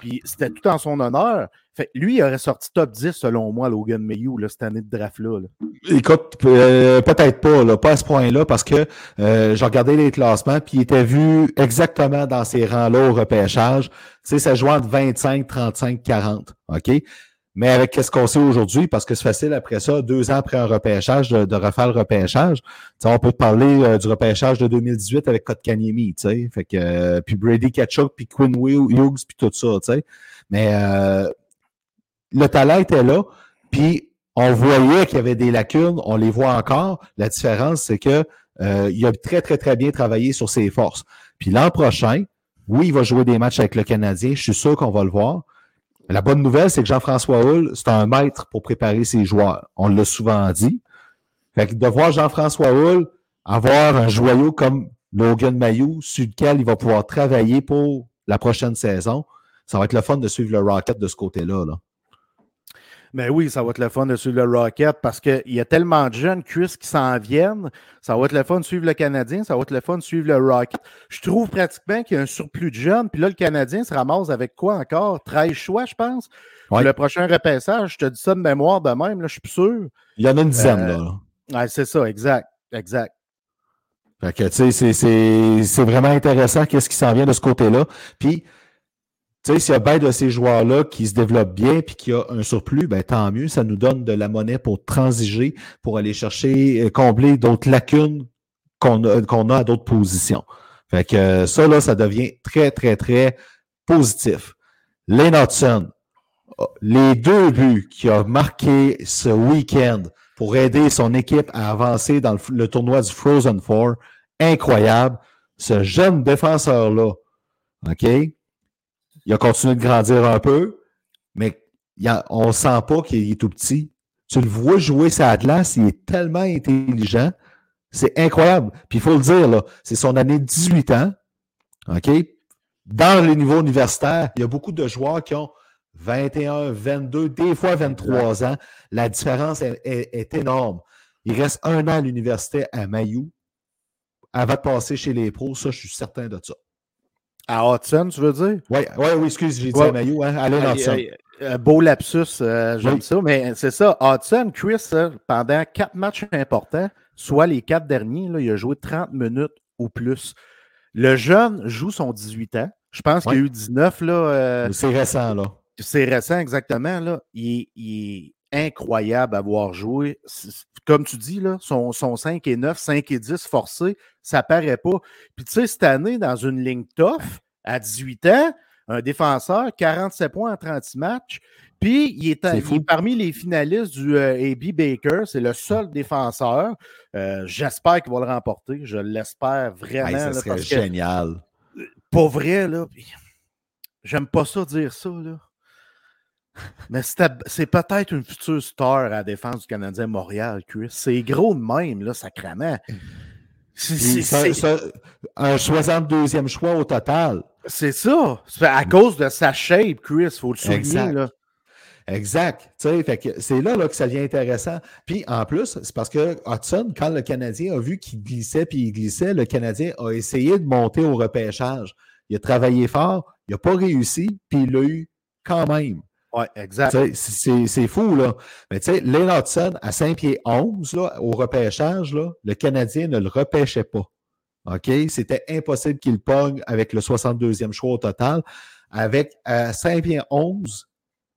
Puis c'était tout en son honneur. Fait que lui, il aurait sorti top 10 selon moi, Logan Mayhew, là, cette année de draft-là. là. Écoute, euh, peut-être pas, là, pas à ce point-là, parce que euh, j'ai regardé les classements, puis il était vu exactement dans ces rangs-là au repêchage. Tu sais, ça joue entre 25, 35, 40. OK? Mais avec ce qu'on sait aujourd'hui, parce que c'est facile après ça, deux ans après un repêchage, de, de refaire le repêchage. On peut te parler euh, du repêchage de 2018 avec Kotkaniemi, tu sais. Fait que, euh, puis Brady Kachuk, puis Quinn Hughes, puis tout ça, tu sais. Mais euh, le talent était là, puis on voyait qu'il y avait des lacunes, on les voit encore. La différence, c'est que euh, il a très, très, très bien travaillé sur ses forces. Puis l'an prochain, oui, il va jouer des matchs avec le Canadien. Je suis sûr qu'on va le voir. La bonne nouvelle, c'est que Jean-François Hull, c'est un maître pour préparer ses joueurs. On l'a souvent dit. Fait que de voir Jean-François Hull avoir un joyau comme Logan Mayou, sur lequel il va pouvoir travailler pour la prochaine saison, ça va être le fun de suivre le Rocket de ce côté-là. Là. Mais oui, ça va être le fun de suivre le Rocket parce qu'il y a tellement de jeunes Chris qui s'en viennent. Ça va être le fun de suivre le Canadien, ça va être le fun de suivre le Rocket. Je trouve pratiquement qu'il y a un surplus de jeunes. Puis là, le Canadien se ramasse avec quoi encore? 13 choix, je pense. Ouais. le prochain repassage, je te dis ça de mémoire de même, là, je suis plus sûr. Il y en a une dizaine, Euh, là. Ouais, c'est ça, exact. Exact. Fait que, tu sais, c'est vraiment intéressant qu'est-ce qui s'en vient de ce côté-là. Puis, tu sais, s'il y a bien de ces joueurs-là qui se développent bien puis qu'il y a un surplus, ben tant mieux. Ça nous donne de la monnaie pour transiger, pour aller chercher, euh, combler d'autres lacunes qu'on a, à d'autres positions. Fait que euh, ça, là, ça devient très, très, très positif. Lane Hudson, euh, les deux buts qu'il a marqués ce week-end pour aider son équipe à avancer dans le tournoi du Frozen Four, incroyable. Ce jeune défenseur-là, OK? Il a continué de grandir un peu, mais on ne sent pas qu'il est tout petit. Tu le vois jouer sa glace, il est tellement intelligent. C'est incroyable. Puis il faut le dire, là, c'est son année de 18 ans. OK? Dans les niveaux universitaires, il y a beaucoup de joueurs qui ont 21, 22, des fois 23 ans. La différence est, est- est énorme. Il reste un an à l'université à Mayou avant de passer chez les pros. Ça, je suis certain de ça. À Hudson, tu veux dire? Oui, ouais, oui, excuse, j'ai dit Ouais. à Mayou, hein? Allez, Hudson. euh, beau lapsus, euh, j'aime Oui. ça, mais c'est ça. Hudson, Chris, euh, pendant quatre matchs importants, soit les quatre derniers, là, il a joué 30 minutes ou plus. Le jeune joue son 18 ans. Je pense qu'il y a eu 19, là. euh, C'est récent, là. c'est récent, exactement. Là. Il, est, il est incroyable à voir jouer. C'est- c'est- Comme tu dis, là, son, son 5 et 9, 5 et 10 forcé, ça paraît pas. Puis tu sais, cette année, dans une ligne tough, à 18 ans, un défenseur, 47 points en 36 matchs, Puis, il est, il parmi les finalistes du euh, AB Baker. C'est le seul défenseur. Euh, J'espère qu'il va le remporter. Je l'espère vraiment. Hey, ça là, serait parce que, génial. pour vrai, là, j'aime pas ça dire ça, là. Mais c'est peut-être une future star à la défense du Canadien Montréal, Chris. C'est gros de même, là, sacrément. C'est- un 62e choix au total. c'est ça. C'est à cause de sa shape, Chris. Faut le souligner, Exact. là. Exact. Tu sais, fait que c'est là, là que ça devient intéressant. Puis en plus, c'est parce que Hudson, quand le Canadien a vu qu'il glissait puis il glissait, le Canadien a essayé de monter au repêchage. Il a travaillé fort, il n'a pas réussi, puis il l'a eu quand même. Ouais, exact. C'est c'est fou, là. Mais tu sais, Lane Hudson, à 5 pieds 11, là, au repêchage, là, le Canadien ne le repêchait pas. OK? C'était impossible qu'il pogne avec le 62e choix au total. Avec à 5 pieds 11,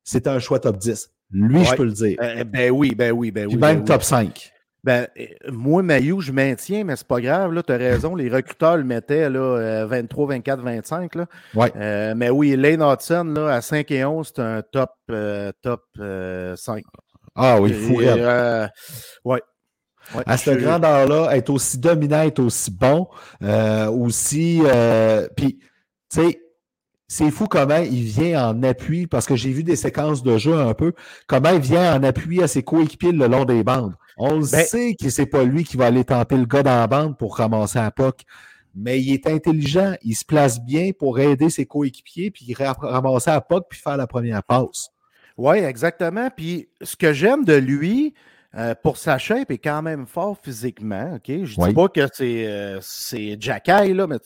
c'était un choix top 10. Lui, je peux le dire. Euh, ben oui, ben oui, ben Puis oui. même ben oui. top 5. Ben, euh, moi, Mayou, je maintiens, mais c'est pas grave. Tu as raison. Les recruteurs le mettaient là, euh, 23, 24, 25. Là. Ouais. Euh, mais oui, Lane Hudson, là, à 5 et 11, c'est un top, euh, top euh, 5. Ah oui, fou. Euh, ouais. Ouais, À cette je- grandeur-là, être aussi dominant, être aussi bon, euh, aussi. euh, Puis, tu sais, c'est fou comment il vient en appui, parce que j'ai vu des séquences de jeu un peu, comment il vient en appui à ses coéquipiers le long des bandes. On le Ben- sait que c'est pas lui qui va aller tenter le gars dans la bande pour ramasser la puck. Mais il est intelligent, il se place bien pour aider ses coéquipiers, puis ra- ramasser la puck, puis faire la première passe. Oui, exactement. Puis ce que j'aime de lui, euh, pour sa shape, est quand même fort physiquement. OK? Je ne dis pas que c'est euh, c'est Jacky, là, mais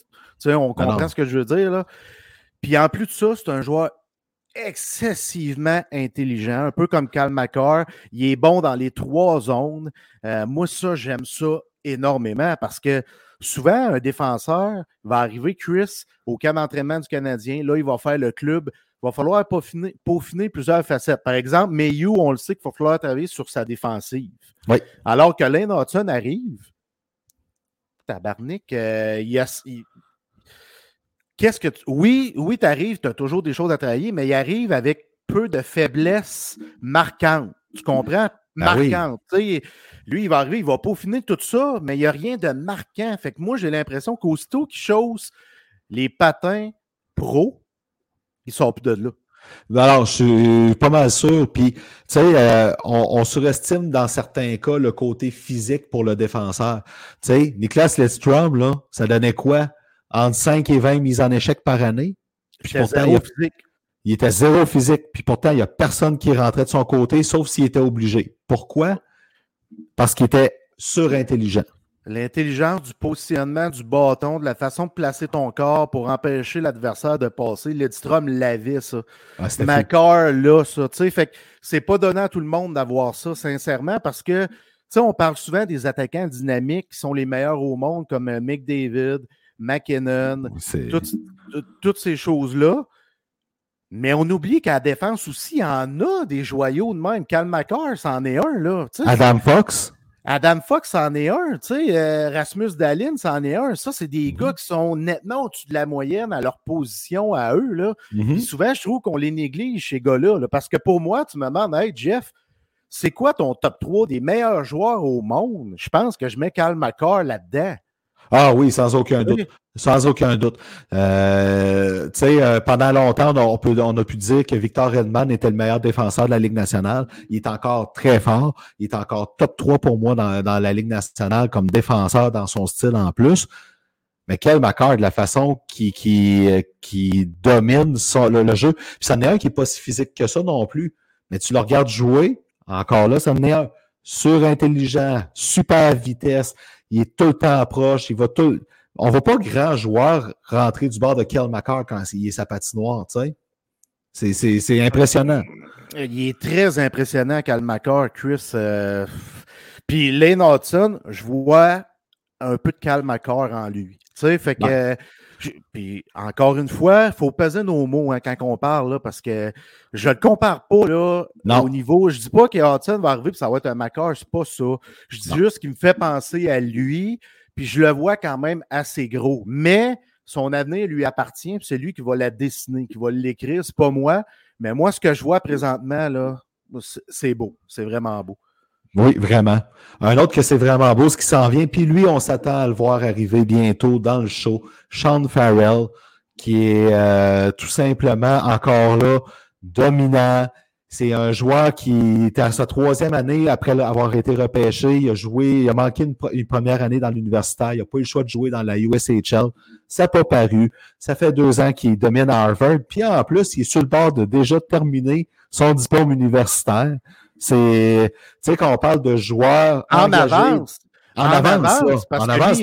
on comprend non. ce que je veux dire. Là. Puis en plus de ça, c'est un joueur excessivement intelligent, un peu comme Cal McCarr. Il est bon dans les trois zones. Euh, moi, ça, j'aime ça énormément parce que souvent, un défenseur va arriver, Chris, au camp d'entraînement du Canadien. Là, il va faire le club. Il va falloir peaufiner, peaufiner plusieurs facettes. Par exemple, Mayu, on le sait qu'il va falloir travailler sur sa défensive. Oui. Alors que Lane Hudson arrive, tabarnak, euh, il il- Qu'est-ce que tu... Oui, oui, tu arrives, tu as toujours des choses à travailler, mais il arrive avec peu de faiblesses marquantes. Tu comprends? Ben oui. Marquantes. Tu sais, Lui, il va arriver, il va peaufiner tout ça, mais il n'y a rien de marquant. Fait que moi, j'ai l'impression qu'aussitôt qu'il chausse les patins pro, il sort plus de là. Alors, je suis pas mal sûr. Puis, tu sais, euh, on, on surestime dans certains cas le côté physique pour le défenseur. Tu sais, Niklas Lidstrom, là, ça donnait quoi? Entre 5 et 20 mises en échec par année. Puis J'étais pourtant, zéro il, a- physique. il était zéro physique. Puis pourtant, il n'y a personne qui rentrait de son côté, sauf s'il était obligé. Pourquoi? Parce qu'il était surintelligent. L'intelligence du positionnement du bâton, de la façon de placer ton corps pour empêcher l'adversaire de passer. Lidstrom l'avait, ça. Ah. Macar, là, ça. Tu sais, fait que c'est pas donné à tout le monde d'avoir ça, sincèrement, parce que, tu sais, on parle souvent des attaquants dynamiques qui sont les meilleurs au monde, comme euh, McDavid, McKinnon, toutes, ces choses-là. Mais on oublie qu'à la défense aussi, il y en a des joyaux de même. Cal McCarr, c'en est un, là. Adam Fox? Adam Fox, c'en est un. Tu sais, euh, Rasmus Dalin, c'en est un. Ça, c'est des Mhm. gars qui sont nettement au-dessus de la moyenne à leur position à eux, là. Mhm. Souvent, je trouve qu'on les néglige, ces gars-là. là, parce que pour moi, tu me demandes, hey, Jeff, c'est quoi ton top 3 des meilleurs joueurs au monde? Je pense que je mets Cal McCarr là-dedans. Ah oui, sans aucun doute. Sans aucun doute. Euh, tu sais, euh, pendant longtemps, on, on peut, on a pu dire que Victor Redman était le meilleur défenseur de la Ligue nationale. Il est encore très fort. Il est encore top 3 pour moi dans, dans la Ligue nationale comme défenseur dans son style en plus. Mais quel de la façon qui, qui, euh, qui domine son- le, le jeu. Puis c'en est un qui n'est pas si physique que ça non plus. Mais tu le regardes jouer, encore là, c'en est un surintelligent, super vitesse. Il est tout le temps proche. Il va tout. On ne voit pas grand joueur rentrer du bord de Kel McCarr quand il est sa patinoire, tu sais. C'est- C'est c'est impressionnant. Il est très impressionnant, Cal McCarr, Chris. euh, Puis Lane Hudson, je vois un peu de Cal McCarr en lui. Tu sais, fait que. Ouais. Puis encore une fois, il faut peser nos mots hein, quand on parle, là, parce que je ne le compare pas là, Non. au niveau. Je dis pas que Hudson va arriver et ça va être un McCarr, c'est pas ça. Je dis Non. juste qu'il me fait penser à lui, puis je le vois quand même assez gros. Mais son avenir lui appartient, puis c'est lui qui va la dessiner, qui va l'écrire. C'est pas moi. Mais moi, ce que je vois présentement, là, c'est beau. C'est vraiment beau. Oui, vraiment. Un autre que c'est vraiment beau, ce qui s'en vient. Puis lui, on s'attend à le voir arriver bientôt dans le show. Sean Farrell, qui est euh, tout simplement encore là, dominant. C'est un joueur qui était à sa troisième année après avoir été repêché. Il a joué, il a manqué une, première année dans l'universitaire. Il n'a pas eu le choix de jouer dans la USHL. Ça n'a pas paru. Ça fait deux ans qu'il domine à Harvard. Puis en plus, il est sur le bord de déjà terminer son diplôme universitaire. C'est, tu sais, quand on parle de joueurs en avance. En, avance, en avance.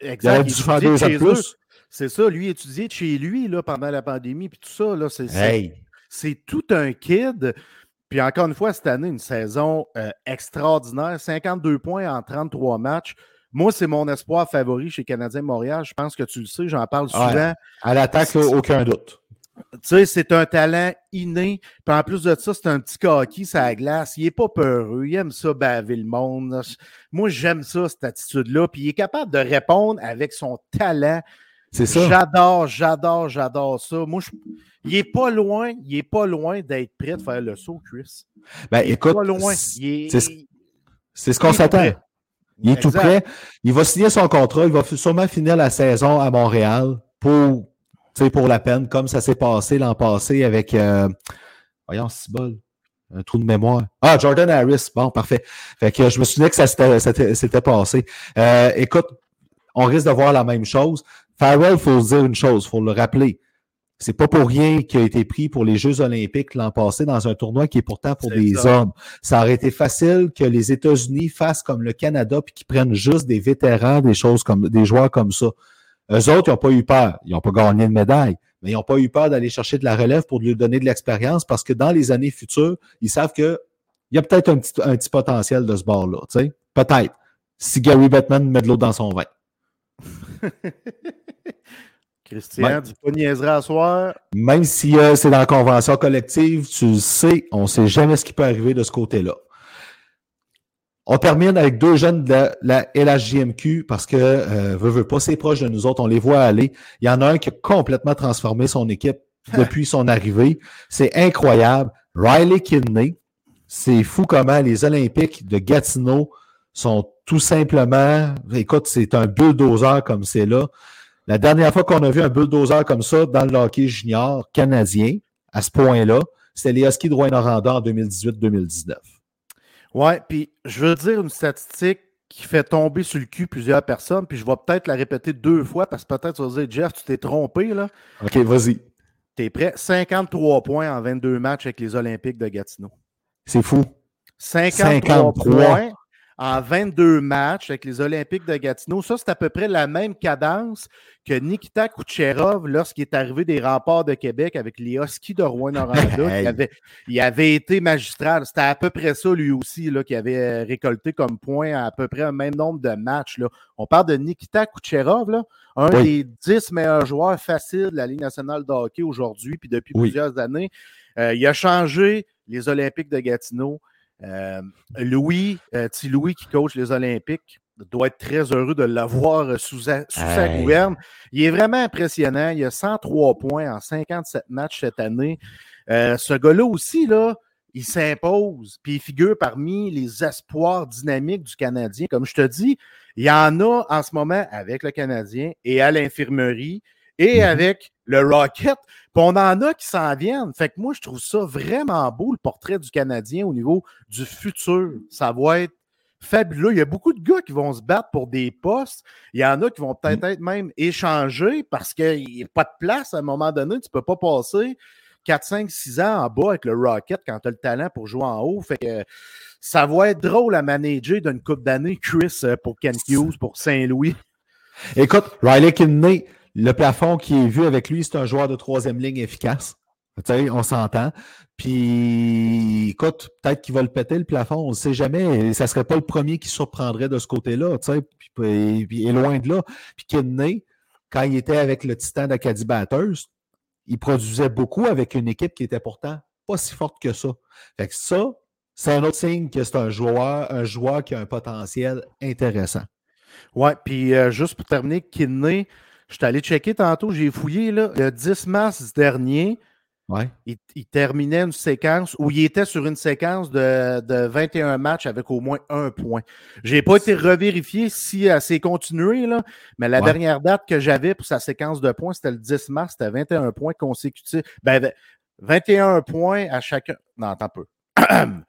exact, il, faire deux ans plus. C'est ça, lui étudié chez lui là, pendant la pandémie, puis tout ça. Là, c'est, c'est tout un kid. Puis encore une fois, cette année, une saison euh, extraordinaire. 52 points en 33 matchs. Moi, c'est mon espoir favori chez Canadien Montréal. Je pense que tu le sais, j'en parle souvent. à l'attaque, aucun doute. Tu sais, c'est un talent inné. Puis en plus de ça, c'est un petit coquille, ça glace. Il n'est pas peureux. Il aime ça baver le monde. Moi, j'aime ça, cette attitude-là. Puis il est capable de répondre avec son talent. C'est ça. J'adore, j'adore, j'adore ça. Moi, il n'est pas loin, il est pas loin d'être prêt de faire le saut, Chris. Ben, il écoute, pas loin. C'est ce qu'on s'attend. Il est tout prêt. Il va signer son contrat. Il va sûrement finir la saison à Montréal pour pour la peine, comme ça s'est passé l'an passé avec, euh, voyons, bol, un trou de mémoire. Ah, Jordan Harris. Bon, parfait. Fait que je me souviens que ça s'était passé. Euh, écoute, on risque de voir la même chose. Farrell, il faut se dire une chose, il faut le rappeler. C'est pas pour rien qu'il a été pris pour les Jeux olympiques l'an passé dans un tournoi qui est pourtant pour des hommes. Ça aurait été facile que les États-Unis fassent comme le Canada puis qu'ils prennent juste des vétérans, des choses comme des joueurs comme ça. Eux autres, ils n'ont pas eu peur. Ils n'ont pas gagné de médaille, mais ils n'ont pas eu peur d'aller chercher de la relève pour lui donner de l'expérience parce que dans les années futures, ils savent qu'il y a peut-être un petit, un petit potentiel de ce bord-là. Peut-être. Si Gary Bettman met de l'eau dans son vin. Christian, tu pas niaiserais à soir? Même si euh, c'est dans la convention collective, tu sais, on ne sait jamais ce qui peut arriver de ce côté-là. On termine avec deux jeunes de la, LHJMQ parce que, euh, veut, veut pas, c'est proche de nous autres, on les voit aller. Il y en a un qui a complètement transformé son équipe depuis son arrivée. C'est incroyable. Riley Kidney, c'est fou comment les Olympiques de Gatineau sont tout simplement, écoute, c'est un bulldozer comme c'est là. La dernière fois qu'on a vu un bulldozer comme ça dans le hockey junior canadien, à ce point-là, c'était les Huskies de Rouen-Noranda en 2018-2019. Ouais, puis je veux dire une statistique qui fait tomber sur le cul plusieurs personnes, puis je vais peut-être la répéter deux fois parce que peut-être tu vas dire, Jeff, tu t'es trompé, là. OK, vas-y. T'es prêt? 53 points en 22 matchs avec les Olympiques de Gatineau. C'est fou. 53, points en 22 matchs avec les Olympiques de Gatineau. Ça, c'est à peu près la même cadence que Nikita Kucherov lorsqu'il est arrivé des remparts de Québec avec les Huskies de Rouen-Noranda. il, avait, il avait été magistral. C'était à peu près ça, lui aussi, là, qui avait récolté comme point à, peu près un même nombre de matchs. Là. On parle de Nikita Kucherov, là, un des 10 meilleurs joueurs faciles de la Ligue nationale de hockey aujourd'hui, puis depuis plusieurs années. Euh, il a changé les Olympiques de Gatineau. Euh, Louis, euh, Louis qui coach les Olympiques, doit être très heureux de l'avoir sous, sa, gouverne. Il est vraiment impressionnant. Il a 103 points en 57 matchs cette année. Euh, ce gars-là aussi, là, il s'impose, puis il figure parmi les espoirs dynamiques du Canadien. Comme je te dis, il y en a en ce moment avec le Canadien et à l'infirmerie et mhm. avec le Rocket. Puis on en a qui s'en viennent. Fait que moi, je trouve ça vraiment beau, le portrait du Canadien au niveau du futur. Ça va être fabuleux. Il y a beaucoup de gars qui vont se battre pour des postes. Il y en a qui vont peut-être mhm. être même échangés parce qu'il n'y a pas de place à un moment donné. Tu ne peux pas passer 4, 5, 6 ans en bas avec le Rocket quand tu as le talent pour jouer en haut. Fait que ça va être drôle à manager d'une coupe d'années, Chris, euh, pour Ken Hughes, pour Saint-Louis. Écoute, Riley Kidney, le plafond qui est vu avec lui, c'est un joueur de troisième ligne efficace. on s'entend. Puis, écoute, peut-être qu'il va le péter le plafond, on ne sait jamais. Ça ne serait pas le premier qui surprendrait de ce côté-là. Puis, puis, et loin de là. Puis Kidney, quand il était avec le Titan d'Acadie Batters, il produisait beaucoup avec une équipe qui était pourtant pas si forte que ça. Fait que ça, c'est un autre signe que c'est un joueur, un joueur qui a un potentiel intéressant. Ouais, puis euh, juste pour terminer, Kidney, Je suis allé checker tantôt, j'ai fouillé là, le 10 mars dernier. Ouais. Il, terminait une séquence où il était sur une séquence de, de 21 matchs avec au moins un point. Je n'ai pas été revérifié si elle s'est continuée, là, mais la dernière date que j'avais pour sa séquence de points, c'était le 10 mars, c'était 21 points consécutifs. Ben, 21 points à chacun. Non, attends un peu.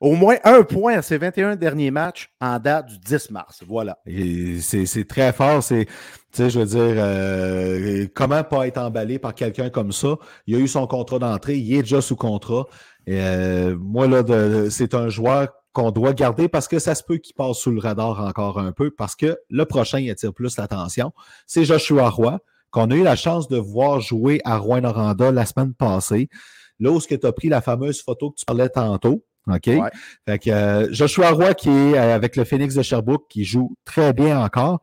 Au moins un point à ses 21 derniers matchs en date du 10 mars. Voilà. C'est très fort. C'est, je veux dire, euh, comment pas être emballé par quelqu'un comme ça? Il a eu son contrat d'entrée, il est déjà sous contrat. Euh, moi, là, c'est un joueur qu'on doit garder parce que ça se peut qu'il passe sous le radar encore un peu parce que le prochain, attire plus l'attention. C'est Joshua Roy, qu'on a eu la chance de voir jouer à Rouen-Noranda la semaine passée. Là où tu as pris la fameuse photo que tu parlais tantôt, OK? Fait que euh, Joshua Roy qui est euh, avec le Phoenix de Sherbrooke, qui joue très bien encore.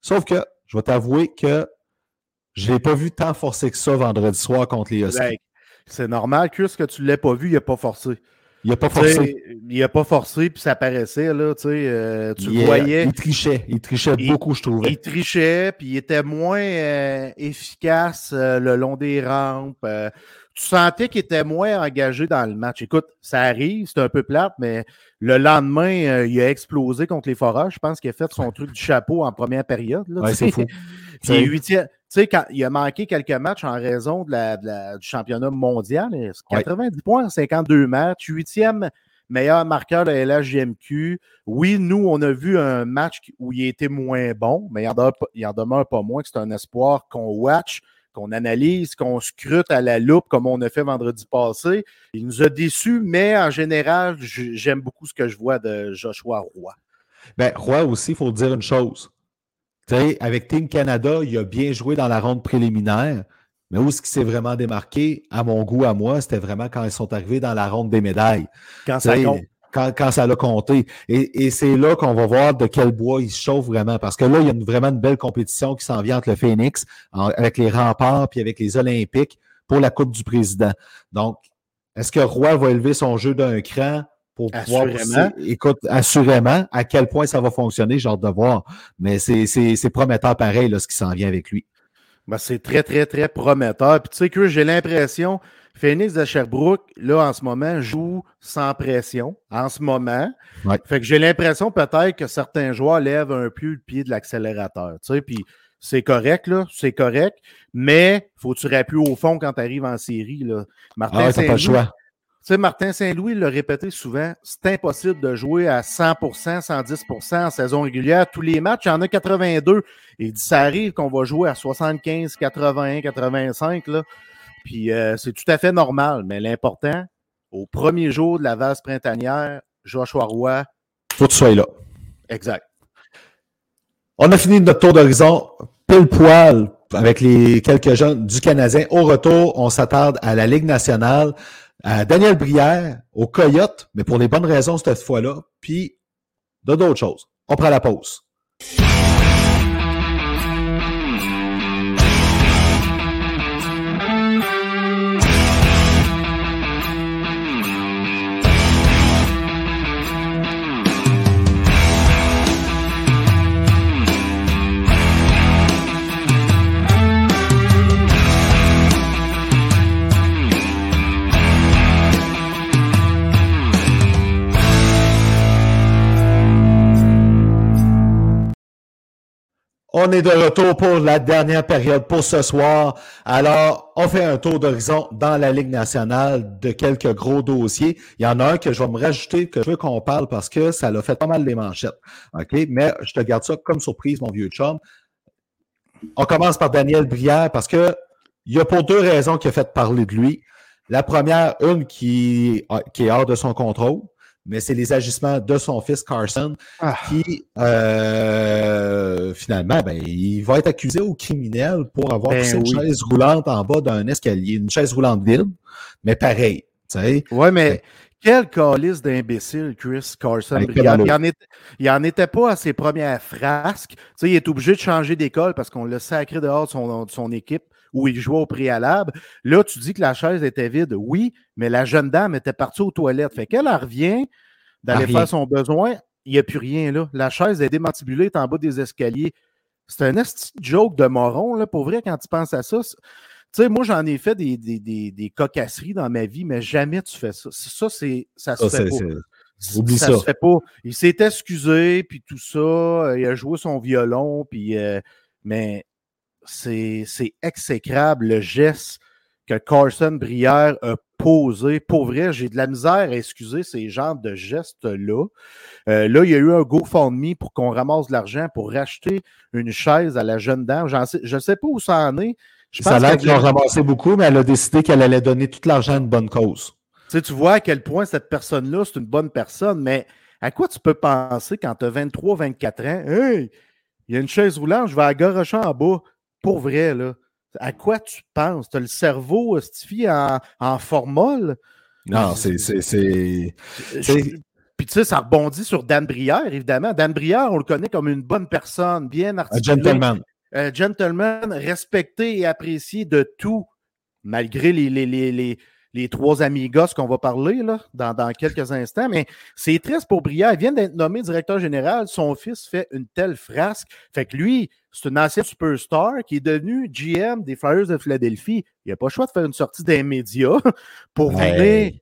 Sauf que je vais t'avouer que je ne l'ai pas vu tant forcé que ça vendredi soir contre les Huskies. C'est normal, que ce que tu ne l'as pas vu, il n'a pas forcé. Il n'a pas forcé. il n'a pas forcé, puis ça paraissait, là, tu sais, euh, tu voyais. Il trichait, il trichait beaucoup, je trouvais. Il trichait, puis il était moins efficace le long des rampes tu sentais qu'il était moins engagé dans le match. Écoute, ça arrive, c'est un peu plate, mais le lendemain, euh, il a explosé contre les forages. Je pense qu'il a fait son truc du chapeau en première période. Ouais, c'est fou. tu sais, quand il a manqué quelques matchs en raison de la, du championnat mondial, 90 points 52 matchs, huitième meilleur marqueur de LHJMQ. Oui, nous, on a vu un match où il était moins bon, mais il en demeure, il en demeure pas moins que c'est un espoir qu'on watch qu'on analyse, qu'on scrute à la loupe comme on a fait vendredi passé. Il nous a déçus, mais en général, j'aime beaucoup ce que je vois de Joshua Roy. Ben, Roy aussi, il faut dire une chose. sais, avec Team Canada, il a bien joué dans la ronde préliminaire, mais où est-ce qu'il s'est vraiment démarqué, à mon goût, à moi, c'était vraiment quand ils sont arrivés dans la ronde des médailles. Quand ça compte quand, ça l'a compté. Et, c'est là qu'on va voir de quel bois il se chauffe vraiment. Parce que là, il y a vraiment une belle compétition qui s'en vient entre le Phoenix, avec les remparts, puis avec les Olympiques pour la Coupe du Président. Donc, est-ce que Roy va élever son jeu d'un cran pour pouvoir écoute, assurément, à quel point ça va fonctionner, j'ai hâte de voir. Mais c'est prometteur pareil, là, ce qui s'en vient avec lui. Ben, c'est très, très, très prometteur. Puis tu sais que j'ai l'impression Phoenix de Sherbrooke, là, en ce moment, joue sans pression. En ce moment. Fait que j'ai l'impression peut-être que certains joueurs lèvent un peu le pied de l'accélérateur. Tu sais, puis c'est correct, là, c'est correct, mais faut tu plus au fond quand tu arrives en série. Là. Martin ah Saint-Louis, choix. Tu sais, Martin Saint-Louis l'a répété souvent, c'est impossible de jouer à 100%, 110% en saison régulière. Tous les matchs, il y en a 82. Il dit, ça arrive qu'on va jouer à 75, 81, 85. Là. Puis euh, c'est tout à fait normal, mais l'important, au premier jour de la vase printanière, Joshua Roy. Faut que tu sois là. Exact. On a fini notre tour d'horizon pile poil avec les quelques jeunes du Canadien. Au retour, on s'attarde à la Ligue nationale, à Daniel Brière, au Coyote, mais pour les bonnes raisons cette fois-là, puis de d'autres choses. On prend la pause. On est de retour pour la dernière période pour ce soir. Alors, on fait un tour d'horizon dans la Ligue nationale de quelques gros dossiers. Il y en a un que je vais me rajouter, que je veux qu'on parle parce que ça l'a fait pas mal les manchettes. OK? Mais je te garde ça comme surprise, mon vieux chum. On commence par Daniel Brière parce que il y a pour deux raisons qui a fait parler de lui. La première, une qui, qui est hors de son contrôle mais c'est les agissements de son fils Carson ah. qui, euh, finalement, ben, il va être accusé au criminel pour avoir ben une chaise roulante en bas d'un escalier, une chaise roulante vide, mais pareil. Oui, mais ben quel calice d'imbécile, Chris Carson. il, n'en était, était, pas à ses premières frasques. il est obligé de changer d'école parce qu'on l'a sacré dehors de son, de son équipe où il jouait au préalable. Là, tu dis que la chaise était vide. Oui, mais la jeune dame était partie aux toilettes. Fait qu'elle revient d'aller faire son besoin. Il n'y a plus rien là. La chaise est démantibulée, est en bas des escaliers. c'est un esti joke de moron, là, pour vrai, quand tu penses à ça. Tu sais, moi, j'en ai fait des, des, des, des cocasseries dans ma vie, mais jamais tu fais ça. Ça, c'est, ça se fait pas. Oublie ça. ça. se fait pas. Il s'est excusé, puis tout ça. Il a joué son violon, puis. euh, mais c'est c'est exécrable le geste que Carson Brière a posé. Pour vrai, j'ai de la misère à excuser ces genres de gestes-là. Euh, là, il y a eu un GoFundMe pour qu'on ramasse de l'argent pour racheter une chaise à la jeune dame. Sais- je ne sais pas où ça en est. Je Ça a l'air qu'ils ont voulait- ramassé beaucoup, mais elle a décidé qu'elle allait donner tout l'argent à une bonne cause. Tu sais, tu vois à quel point cette personne-là, c'est une bonne personne, mais à quoi tu peux penser quand tu as 23, 24 ans? Hey, il y a une chaise roulante, je vais à Gorocha en bas. Pour vrai, là. À quoi tu penses? Tu as le cerveau stifié en, en formol? Non, c'est. c'est- Puis tu sais, ça rebondit sur Dan Brière, évidemment. Dan Brière, on le connaît comme une bonne personne, bien Un articulée. gentleman. euh, gentleman, respecté et apprécié de tout, malgré les, les, les, les, les trois amigos qu'on va parler là, dans, dans quelques instants. Mais c'est triste pour Brière. Il vient d'être nommé directeur général. Son fils fait une telle frasque. Fait que lui, c'est un ancien superstar qui est devenu GM des Flyers de Philadelphie. Il n'a pas le choix de faire une sortie des médias pour Ouais. venir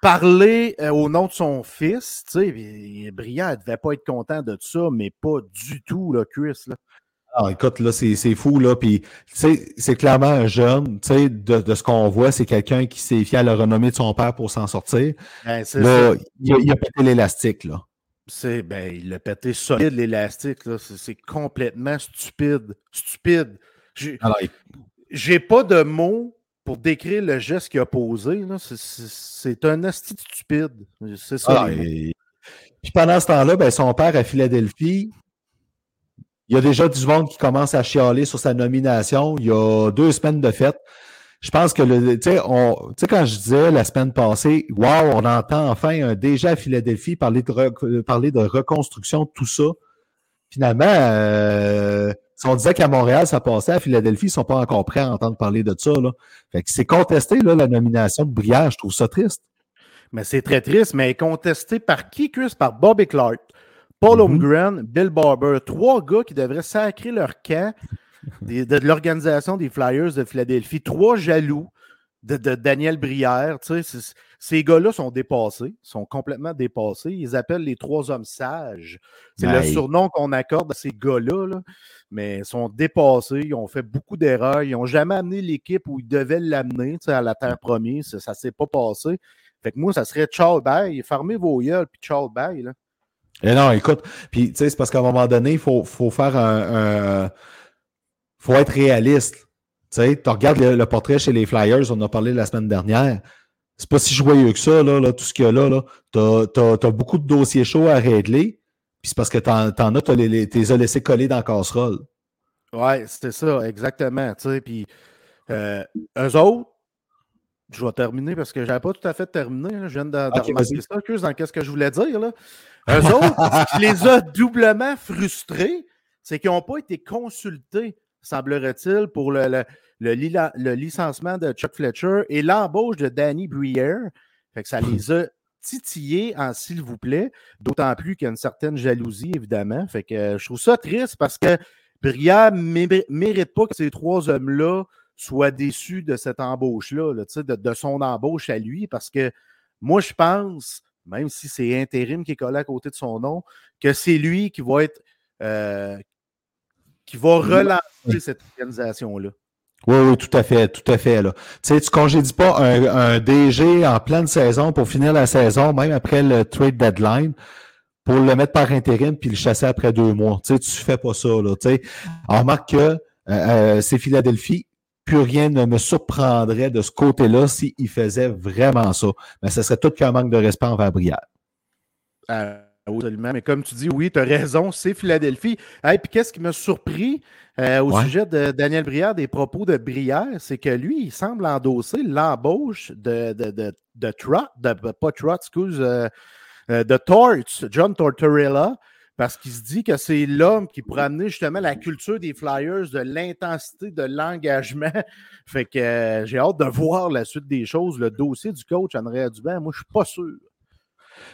parler euh, au nom de son fils. Tu sais, Brière ne devait pas être content de ça, mais pas du tout, là, Chris. Là. Ah, écoute, là, c'est fou, là. Puis, c'est clairement un jeune. Tu sais, de, de ce qu'on voit, c'est quelqu'un qui s'est fié à la renommée de son père pour s'en sortir. Ben, Là, il a, il a pété l'élastique, là. C'est, ben, il a pété solide l'élastique. là. C'est, complètement stupide. Stupide. J'ai, il- j'ai pas de mots pour décrire le geste qu'il a posé. là. C'est, un asti de stupide. C'est ça. alors, il- Puis pendant ce temps-là, ben, son père à Philadelphie, il y a déjà du monde qui commence à chialer sur sa nomination. Il y a deux semaines de fête. Je pense que le, tu sais, quand je disais la semaine passée, wow, on entend enfin un déjà à Philadelphie parler de, re- parler de reconstruction, tout ça. Finalement, euh, si on disait qu'à Montréal, ça passait, à Philadelphie, ils ne sont pas encore prêts à entendre parler de ça. Là. Fait que c'est contesté, là, la nomination de Brière. Je trouve ça triste. Mais c'est très triste, mais contesté par qui, Chris? Par Bobby Clark, Paul. Holmgren, Bill Barber. Trois gars qui devraient sacrer leur camp des- de, de l'organisation des Flyers de Philadelphie. Trois jaloux de, de Daniel Brière. Tu sais, c'est- ces gars-là sont dépassés, sont complètement dépassés. Ils appellent les trois hommes sages. C'est le surnom qu'on accorde à ces gars-là. là. Mais ils sont dépassés, ils ont fait beaucoup d'erreurs. Ils n'ont jamais amené l'équipe où ils devaient l'amener tu sais, à la terre promise. Ça ne s'est pas passé. Fait que moi, ça serait ciao bye. Fermez vos gueules, puis ciao bye. Là. Et non, écoute, puis tu sais, c'est parce qu'à un moment donné, il faut, faut faire un, un- faut être réaliste. Tu sais, tu regardes le, portrait chez les Flyers, on en a parlé la semaine dernière. C'est pas si joyeux que ça, là, là, tout ce qu'il y a là. là. T'as, t'as- t'as beaucoup de dossiers chauds à régler. Puis c'est parce que t'en, t'en as, t'as les, les, as laissés coller dans la casserole. Ouais, c'était ça, exactement. tu sais, Puis euh, eux autres, je vais terminer parce que je n'avais pas tout à fait terminé. là. Je viens de, de Ok, remarquer ça, dans qu'est-ce que je voulais dire. Là? Eux autres, ce qui les a doublement frustrés, c'est qu'ils n'ont pas été consultés, semblerait-il, pour le, le, le lila- le licenciement de Chuck Fletcher et l'embauche de Danny Briere. Fait que ça les a titillés en s'il vous plaît, d'autant plus qu'il y a une certaine jalousie, évidemment. Fait que euh, je trouve ça triste parce que Brière ne mérite pas que ces trois hommes-là soient déçus de cette embauche-là, là, de, de son embauche à lui, parce que moi, je pense, même si c'est intérim qui est collé à côté de son nom, que c'est lui qui va être euh, qui va relancer cette organisation-là. Oui, oui, tout à fait, tout à fait. Là. Tu sais, tu congédies pas un, un DG en pleine saison pour finir la saison, même après le trade deadline, pour le mettre par intérim puis le chasser après deux mois. Tu sais, tu fais pas ça. Là, tu sais. On remarque que euh, euh, c'est Philadelphie. Plus rien ne me surprendrait de ce côté-là s'il faisait vraiment ça. Mais ce serait tout qu'un manque de respect envers Brière. Euh, absolument. Mais comme tu dis, oui, tu as raison, c'est Philadelphie. Et puis qu'est-ce qui m'a surpris euh, au Ouais. sujet de Daniel Brière, des propos de Brière, c'est que lui, il semble endosser l'embauche de, de, de, de Trot, de, pas Trot, excuse, euh, euh, de Torts, John Tortorella, parce qu'il se dit que c'est l'homme qui pourrait amener justement la culture des Flyers, de l'intensité, de l'engagement. Fait que euh, j'ai hâte de voir la suite des choses. Le dossier du coach André Dubin, moi, je suis pas sûr.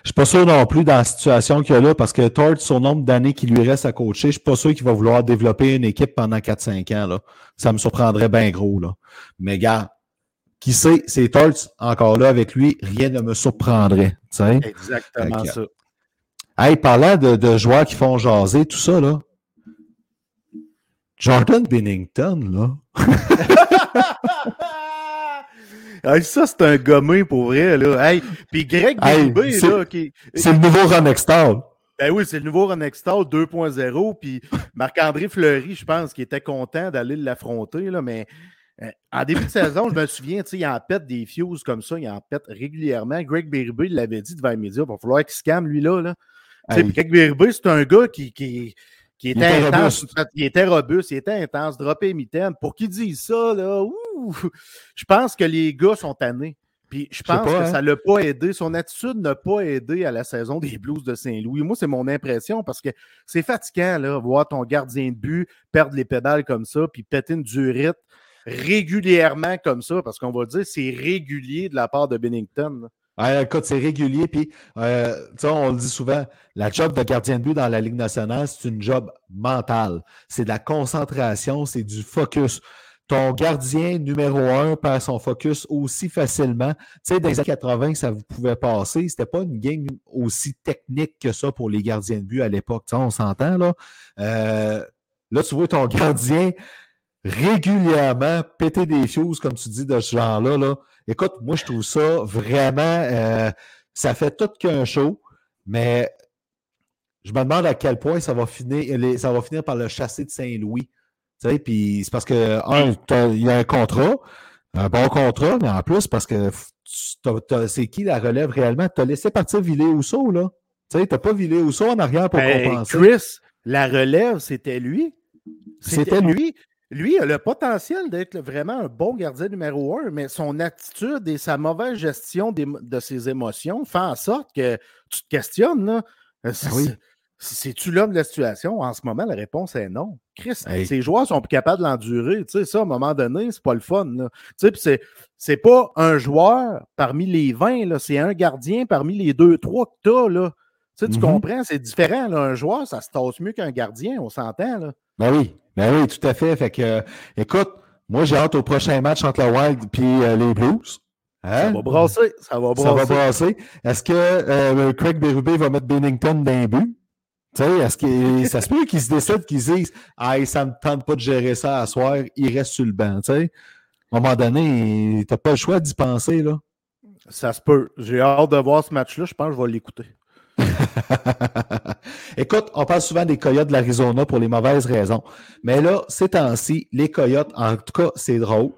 Je suis pas sûr non plus dans la situation qu'il y a là, parce que Tort, son nombre d'années qui lui reste à coacher, je suis pas sûr qu'il va vouloir développer une équipe pendant 4-5 ans. Là. Ça me surprendrait bien gros. Là. Mais gars, qui sait, c'est Torts encore là avec lui, rien ne me surprendrait. sais. Exactement ça. Hey, parlant de, de, joueurs qui font jaser, tout ça, là. Jordan Bennington, là. ça, c'est un gommé pour vrai, là. Hey, puis Greg hey, là, qui... C'est le nouveau Ron Extall. Ben oui, c'est le nouveau Ron Extall 2.0. Puis Marc-André Fleury, je pense, qui était content d'aller l'affronter, là, mais euh, en début de saison, je me souviens, il en pète des fuses comme ça, il en pète régulièrement. Greg Berube, il l'avait dit devant les médias, il va falloir qu'il se calme, lui, là. Là. Greg Berube, c'est un gars qui, qui, qui était, intense, il était robuste, il était intense, dropper mitaine. Pour qu'il dise ça, là, ouh, je pense que les gars sont tannés. Puis je pense que hein. ça ne l'a pas aidé. Son attitude n'a pas aidé à la saison des Blues de Saint-Louis. Moi, c'est mon impression parce que c'est fatigant, là, voir ton gardien de but perdre les pédales comme ça, puis péter une durite régulièrement comme ça, parce qu'on va dire c'est régulier de la part de Bennington. Écoute, c'est régulier. Puis, euh, on le dit souvent, la job de gardien de but dans la Ligue nationale, c'est une job mentale. C'est de la concentration, c'est du focus. Ton gardien numéro un perd son focus aussi facilement. Tu sais, dans les années 80, ça vous pouvait passer. C'était pas une game aussi technique que ça pour les gardiens de but à l'époque. On s'entend, là. Euh, là, tu vois ton gardien régulièrement péter des choses, comme tu dis, de ce genre-là. Là Écoute, moi, je trouve ça vraiment. Euh, ça fait tout qu'un show, mais je me demande à quel point ça va finir, ça va finir par le chasser de Saint-Louis. Tu sais, puis c'est parce que, un, il y a un contrat, un bon contrat, mais en plus, parce que c'est qui la relève réellement? Tu as laissé partir Villet Housseau, là. Tu sais, tu n'as pas Villet Housseau en arrière pour ben, compenser. Chris, la relève, c'était lui. C'était lui. Lui il a le potentiel d'être vraiment un bon gardien numéro un, mais son attitude et sa mauvaise gestion de ses émotions font en sorte que tu te questionnes. Là. Euh, ah oui. C'est-tu l'homme de la situation? En ce moment, la réponse est non. Chris, ces joueurs sont plus capables de l'endurer. Tu sais, ça, à un moment donné, c'est pas le fun. Tu sais, c'est pas un joueur parmi les 20, c'est un gardien parmi les deux, trois que tu as. Là. Tu, sais, tu mm-hmm. comprends? C'est différent. Un joueur, ça se tasse mieux qu'un gardien, on s'entend. Là. Ben oui. Ben oui, tout à fait. Fait que, euh, écoute, moi, j'ai hâte au prochain match entre le Wild et euh, les Blues. Hein? Ça va brasser. Ça va brasser. Ça va brasser. Est-ce que euh, Craig Berube va mettre Bennington le but? Est-ce que ça se peut qu'il se décide qu'il se dise Ah, ça ne me tente pas de gérer ça à soir, il reste sur le banc. sais? À un moment donné, tu n'as pas le choix d'y penser. Là. Ça se peut. J'ai hâte de voir ce match-là. Je pense que je vais l'écouter. Écoute, on parle souvent des Coyotes de l'Arizona pour les mauvaises raisons. Mais là, ces temps-ci, les Coyotes, en tout cas, c'est drôle.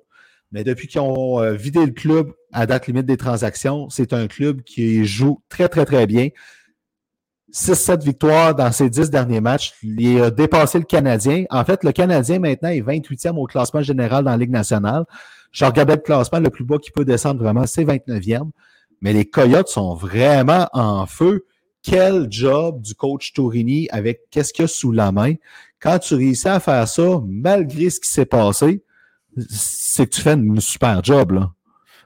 Mais depuis qu'ils ont euh, vidé le club à date limite des transactions, c'est un club qui joue très, très, très bien. 6-7 victoires dans ses 10 derniers matchs. Il a dépassé le Canadien. En fait, le Canadien maintenant est 28e au classement général dans la Ligue nationale. Je regardais le classement, le plus bas qui peut descendre vraiment, c'est 29e. Mais les Coyotes sont vraiment en feu quel job du coach Tourini avec qu'est-ce qu'il y a sous la main. Quand tu réussis à faire ça, malgré ce qui s'est passé, c'est que tu fais une super job, là.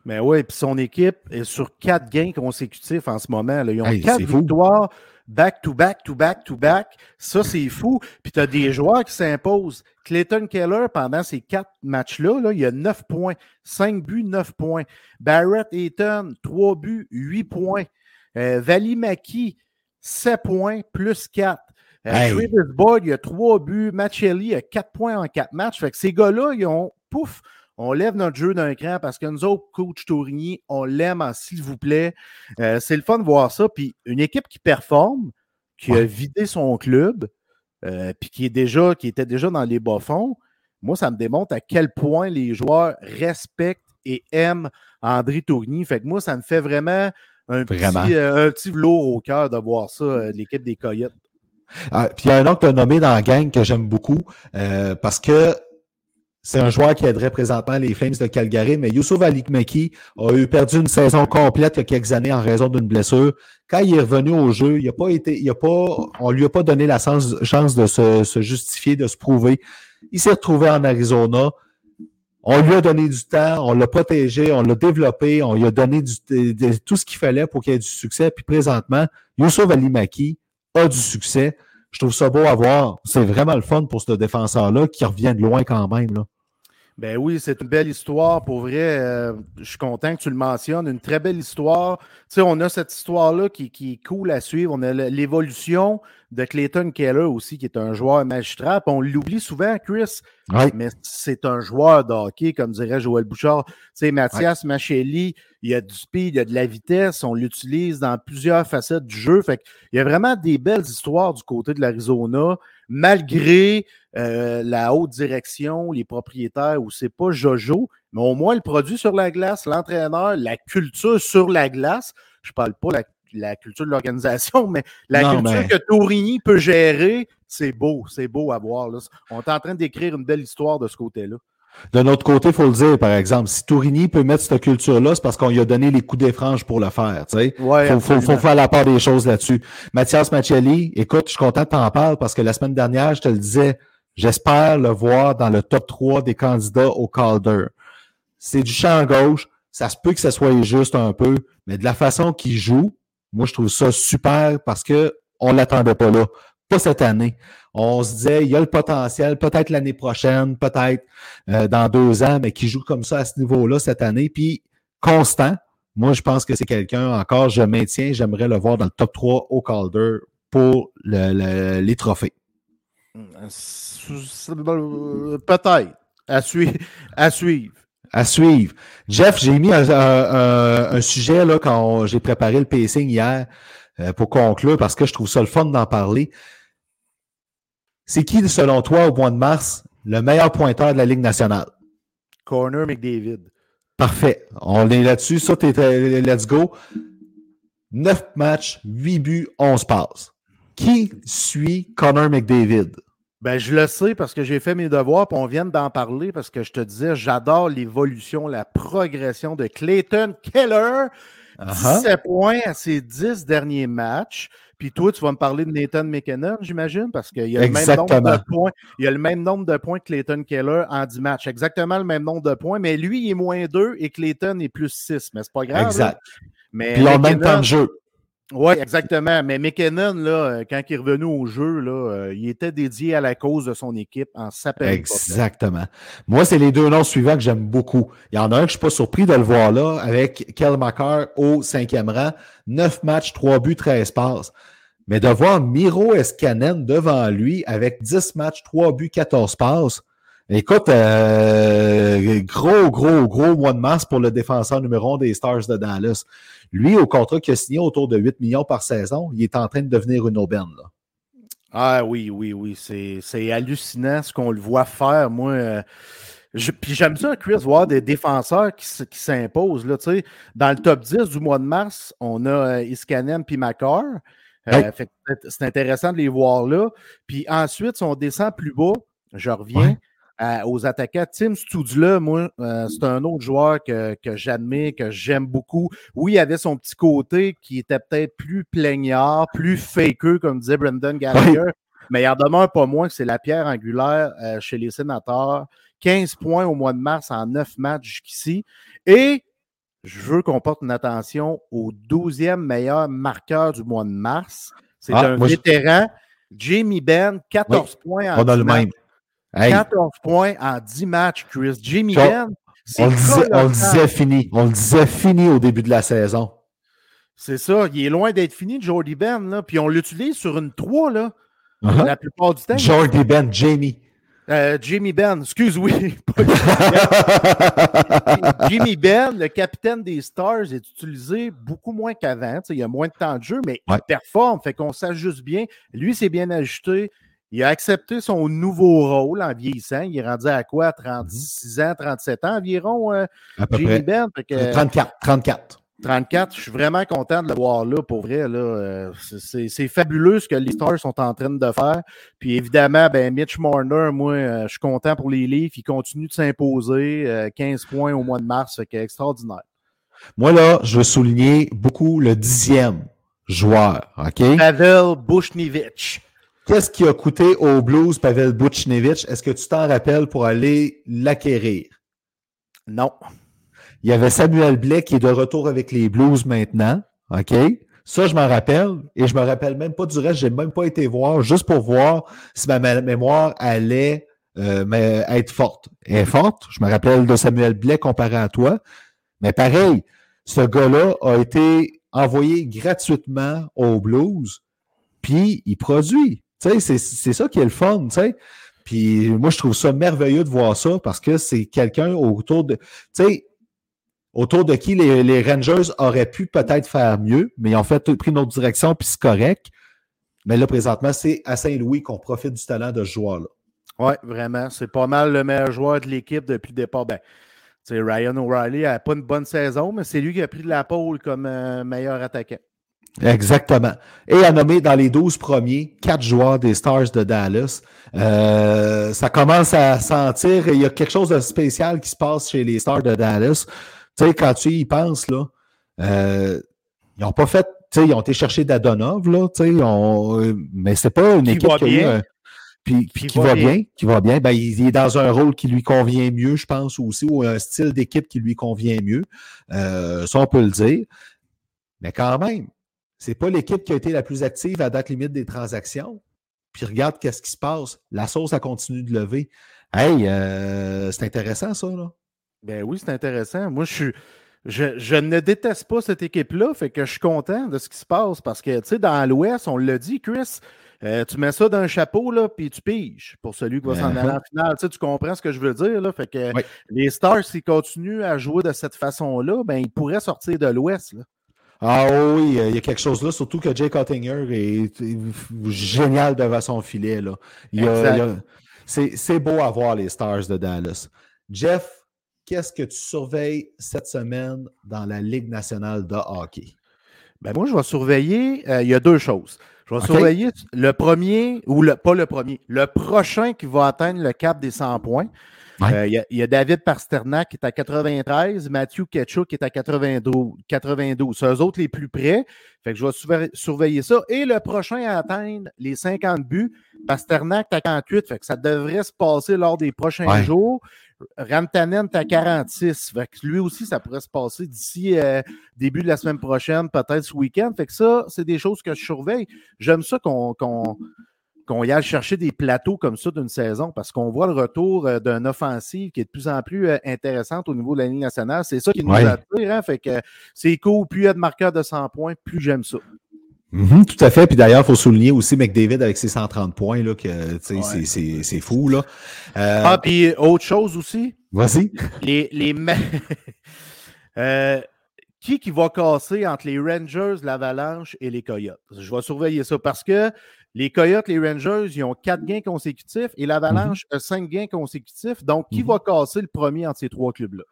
Mais oui, puis son équipe est sur quatre gains consécutifs en ce moment. Là. Ils ont quatre victoires back-to-back, to back, to back. Ça, c'est fou. Puis tu as des joueurs qui s'imposent. Clayton Keller, pendant ces quatre matchs-là, là, il y a neuf points. Cinq buts, neuf points. Barrett Eaton, trois buts, huit points. Euh, Valimaki, 7 points plus 4. Euh, Travis Boyd, il a 3 buts. Machelli a 4 points en 4 matchs. Fait que ces gars-là, ils ont, pouf, on lève notre jeu d'un cran parce que nous autres, coach Tourigny, on l'aime s'il vous plaît. Euh, c'est le fun de voir ça. Puis une équipe qui performe, qui a vidé son club, puis qui, est déjà, qui était déjà dans les bas-fonds, moi, ça me démontre à quel point les joueurs respectent et aiment André Tourigny. Fait que moi, ça me fait vraiment un petit, euh, un petit velours au cœur de voir ça, euh, l'équipe des Coyotes. Ah, puis il y a un autre que tu as nommé dans la gang que j'aime beaucoup euh, parce que c'est un joueur qui aiderait présentement les Flames de Calgary, mais Youssouf Alikmeki a eu perdu une saison complète il y a quelques années en raison d'une blessure. Quand il est revenu au jeu, il a pas été, il a pas, on lui a pas donné la chance, de se, se, justifier, de se prouver. Il s'est retrouvé en Arizona. On lui a donné du temps, on l'a protégé, on l'a développé, on lui a donné tout ce qu'il fallait pour qu'il ait du succès. Puis présentement, Youssouf Alimaki a du succès. Je trouve ça beau à voir. C'est vraiment le fun pour ce défenseur-là qui revient de loin quand même. Là. Ben oui, c'est une belle histoire. Pour vrai, euh, je suis content que tu le mentionnes. Une très belle histoire. Tu sais, on a cette histoire-là qui, qui est cool à suivre. On a l'évolution de Clayton Keller aussi, qui est un joueur magistral. Puis on l'oublie souvent, Chris, Ouais. mais c'est un joueur de hockey, comme dirait Joël Bouchard. Tu sais, Mathias Machelli, il y a du speed, il y a de la vitesse. On l'utilise dans plusieurs facettes du jeu. Fait il y a vraiment des belles histoires du côté de l'Arizona, malgré euh, la haute direction, les propriétaires où c'est pas Jojo, mais au moins le produit sur la glace, l'entraîneur, la culture sur la glace. Je parle pas la, la culture de l'organisation, mais la Non, culture que Tourigny peut gérer, c'est beau, c'est beau à voir. là. On est en train d'écrire une belle histoire de ce côté-là. De notre côté, il faut le dire, par exemple, si Tourigny peut mettre cette culture-là, c'est parce qu'on lui a donné les coups des franges pour le faire. Sais. Ouais, faut, faut, faut absolument. faire la part des choses là-dessus. Mathias Machelli, écoute, je suis content que tu en parles parce que la semaine dernière, je te le disais, j'espère le voir dans le top 3 des candidats au Calder. C'est du champ gauche, ça se peut que ça soit juste un peu, mais de la façon qu'il joue, moi, je trouve ça super parce que on l'attendait pas là. Pas cette année. On se disait, il y a le potentiel, peut-être l'année prochaine, peut-être euh, dans deux ans, mais qui joue comme ça à ce niveau-là cette année. Puis constant, moi, je pense que c'est quelqu'un encore, je maintiens, j'aimerais le voir dans le top 3 au Calder pour le- le- les trophées. Euh, Peut-être. À, suivre. à suivre. À suivre. Jeff, j'ai mis un, un- un- sujet là, quand j'ai préparé le pacing hier euh, pour conclure parce que je trouve ça le fun d'en parler. C'est qui, selon toi, au mois de mars, le meilleur pointeur de la Ligue nationale? Corner McDavid. Parfait. On est là-dessus. Ça, t'es, let's go. 9 matchs, 8 buts, 11 passes. Qui suit Connor McDavid? Ben, je le sais parce que j'ai fait mes devoirs, puis on vient d'en parler parce que je te disais, j'adore l'évolution, la progression de Clayton Keller. 17 points à ses 10 derniers matchs. Puis toi, tu vas me parler de Nathan McKinnon, j'imagine, parce qu'il y a le même nombre de points. Il y a le même nombre de points que Clayton Keller en 10 matchs. Exactement le même nombre de points, mais lui, il est moins 2 et Clayton est plus 6. Mais c'est pas grave. Exact. là. Mais Puis ils ont le même temps de jeu. oui, exactement. Mais McKinnon, là, euh, quand il est revenu au jeu, là, euh, il était dédié à la cause de son équipe en s'appellant. Exactement. Moi, c'est les deux noms suivants que j'aime beaucoup. Il y en a un que je ne suis pas surpris de le voir là, avec Kel Makar au cinquième rang. 9 matchs, 3 buts, 13 passes. Mais de voir Miro Escanen devant lui avec 10 matchs, 3 buts, 14 passes. Écoute, euh, gros, gros, gros mois de mars pour le défenseur numéro 1 des Stars de Dallas. Lui, au contrat qu'il a signé autour de 8 millions par saison, il est en train de devenir une aubaine. Ah oui, oui, oui. C'est hallucinant ce qu'on le voit faire. Moi, euh, je- puis j'aime ça, Chris, voir des défenseurs qui, qui s'imposent. Dans le top 10 du mois de mars, on a euh, Iskanen puis Makar. Euh, Ouais. c'est- intéressant de les voir là. Puis ensuite, si on descend plus bas, je reviens Ouais. à- aux attaquants. Tim Studula, moi, euh, c'est un autre joueur que, que j'admire, que j'aime beaucoup. Oui, il avait son petit côté qui était peut-être plus plaignard, plus fakeux, comme disait Brendan Gallagher. Mais il en demeure pas moins que c'est la pierre angulaire euh, chez les sénateurs. 15 points au mois de mars en 9 matchs jusqu'ici. Et je veux qu'on porte une attention au 12e meilleur marqueur du mois de mars. C'est Ah, un je- vétéran, Jamie Benn, 14 points en On a 10 le matchs. même. Hey, 14 points en 10 matchs, Chris. Jamie Benn, c'est on, le disait, on le disait fini. On le disait fini au début de la saison. C'est ça. Il est loin d'être fini, Jordy Ben. Là. Puis on l'utilise sur une 3 là, Uh-huh. la plupart du temps. Jordy Ben, Jamie. Euh, Jamie Ben, excuse, oui. Jimmy Ben, le capitaine des Stars, est utilisé beaucoup moins qu'avant. Il y a moins de temps de jeu, mais Ouais. il performe, fait qu'on s'ajuste bien. Lui, c'est bien ajusté. Il a accepté son nouveau rôle en vieillissant. Il est rendu à quoi? 36 ans, 37 ans environ, euh, à peu Jimmy près. Ben. Fait que, 34. 34. 34, je suis vraiment content de le voir là, pour vrai. Là, Euh, c'est- c'est c'est fabuleux ce que les Stars sont en train de faire. Puis évidemment, ben, Mitch Marner, moi, euh, je suis content pour les livres. Il continue de s'imposer. euh, 15 points au mois de mars, que extraordinaire. Moi, là, je veux souligner beaucoup le dixième joueur. OK? Pavel Bushnevich. Qu'est-ce qui a coûté aux Blues Pavel Butchnevich? Est-ce que tu t'en rappelles pour aller l'acquérir? Non. Il y avait Samuel Blais qui est de retour avec les Blues maintenant. OK? Ça, je m'en rappelle. Et je me rappelle même pas du reste. J'ai même pas été voir juste pour voir si ma mémoire allait euh, être forte. Elle est forte. Je me rappelle de Samuel Blais comparé à toi. Mais pareil, ce gars-là a été envoyé gratuitement aux Blues, puis il produit. C'est ça qui est le fun. sais. Puis moi, je trouve ça merveilleux de voir ça parce que c'est quelqu'un autour de. Tu sais, autour de qui les, Rangers auraient pu peut-être faire mieux, mais ils ont fait pris une autre direction, puis c'est correct. Mais là, présentement, c'est à Saint-Louis qu'on profite du talent de ce joueur-là. Oui, vraiment. C'est pas mal le meilleur joueur de l'équipe depuis le départ. Ben, Ryan O'Reilly n'a pas une bonne saison, mais c'est lui qui a pris de la pôle comme euh, meilleur attaquant. Exactement. Et a nommé dans les 12 premiers quatre joueurs des Stars de Dallas. Euh, ça commence à sentir, il y a quelque chose de spécial qui se passe chez les Stars de Dallas. Tu sais, quand tu y penses, là, euh, ils n'ont pas fait, tu sais, ils ont été chercher Dadonov, là, tu sais, on, mais c'est pas une équipe qui a eu puis, qui va bien, qui va bien, ben, il, est dans un rôle qui lui convient mieux, je pense aussi, ou un style d'équipe qui lui convient mieux. Euh, ça, on peut le dire. Mais quand même, c'est pas l'équipe qui a été la plus active à date limite des transactions. Puis regarde qu'est-ce qui se passe. La sauce a continué de lever. Hey, euh, c'est intéressant, ça, là. Ben oui, c'est intéressant. Moi, je suis. Je, je, ne déteste pas cette équipe-là, fait que je suis content de ce qui se passe parce que, tu sais, dans l'Ouest, on l'a dit, Chris, euh, tu mets ça dans un chapeau, là, puis tu piges pour celui qui va s'en aller en finale. Tu, sais, tu comprends ce que je veux dire, là? Fait que les Stars, s'ils continuent à jouer de cette façon-là, ben, ils pourraient sortir de l'Ouest, Ah oui, il y a quelque chose là, surtout que Jake Ottinger est, génial devant son filet. Là. c'est beau à voir les Stars de Dallas. Jeff, qu'est-ce que tu surveilles cette semaine dans la Ligue nationale de hockey? Ben moi, je vais surveiller. Euh, il y a deux choses. Je vais surveiller le premier, ou le, pas le premier, le prochain qui va atteindre le cap des 100 points. Euh, il y, a David Parsternak qui est à 93, Matthew Ketchuk qui est à 92. 92. C'est eux autres les plus près. Fait que je vais surveiller ça. Et le prochain à atteindre les 50 buts, Pasternak à 48. Fait que ça devrait se passer lors des prochains jours. Rantanen est à 46. Fait que lui aussi, ça pourrait se passer d'ici euh, début de la semaine prochaine, peut-être ce week-end. Fait que ça, c'est des choses que je surveille. J'aime ça qu'on qu'on y aille chercher des plateaux comme ça d'une saison parce qu'on voit le retour euh, d'une offensive qui est de plus en plus euh, intéressante au niveau de la ligne nationale. C'est ça qui nous attire. Hein? Fait que c'est cool. Plus il y a de marqueurs de 100 points, plus j'aime ça. Mhm, tout à fait. Puis d'ailleurs, il faut souligner aussi McDavid avec ses 130 points, là, que c'est fou. Là. Euh, ah, puis autre chose aussi? Vas-y. Les, les... euh, qui qui va casser entre les Rangers, l'Avalanche et les Coyotes? Je vais surveiller ça parce que les Coyotes, les Rangers, ils ont quatre gains consécutifs et l'Avalanche mhm. a cinq gains consécutifs. Donc, qui mhm. va casser le premier entre ces trois clubs-là?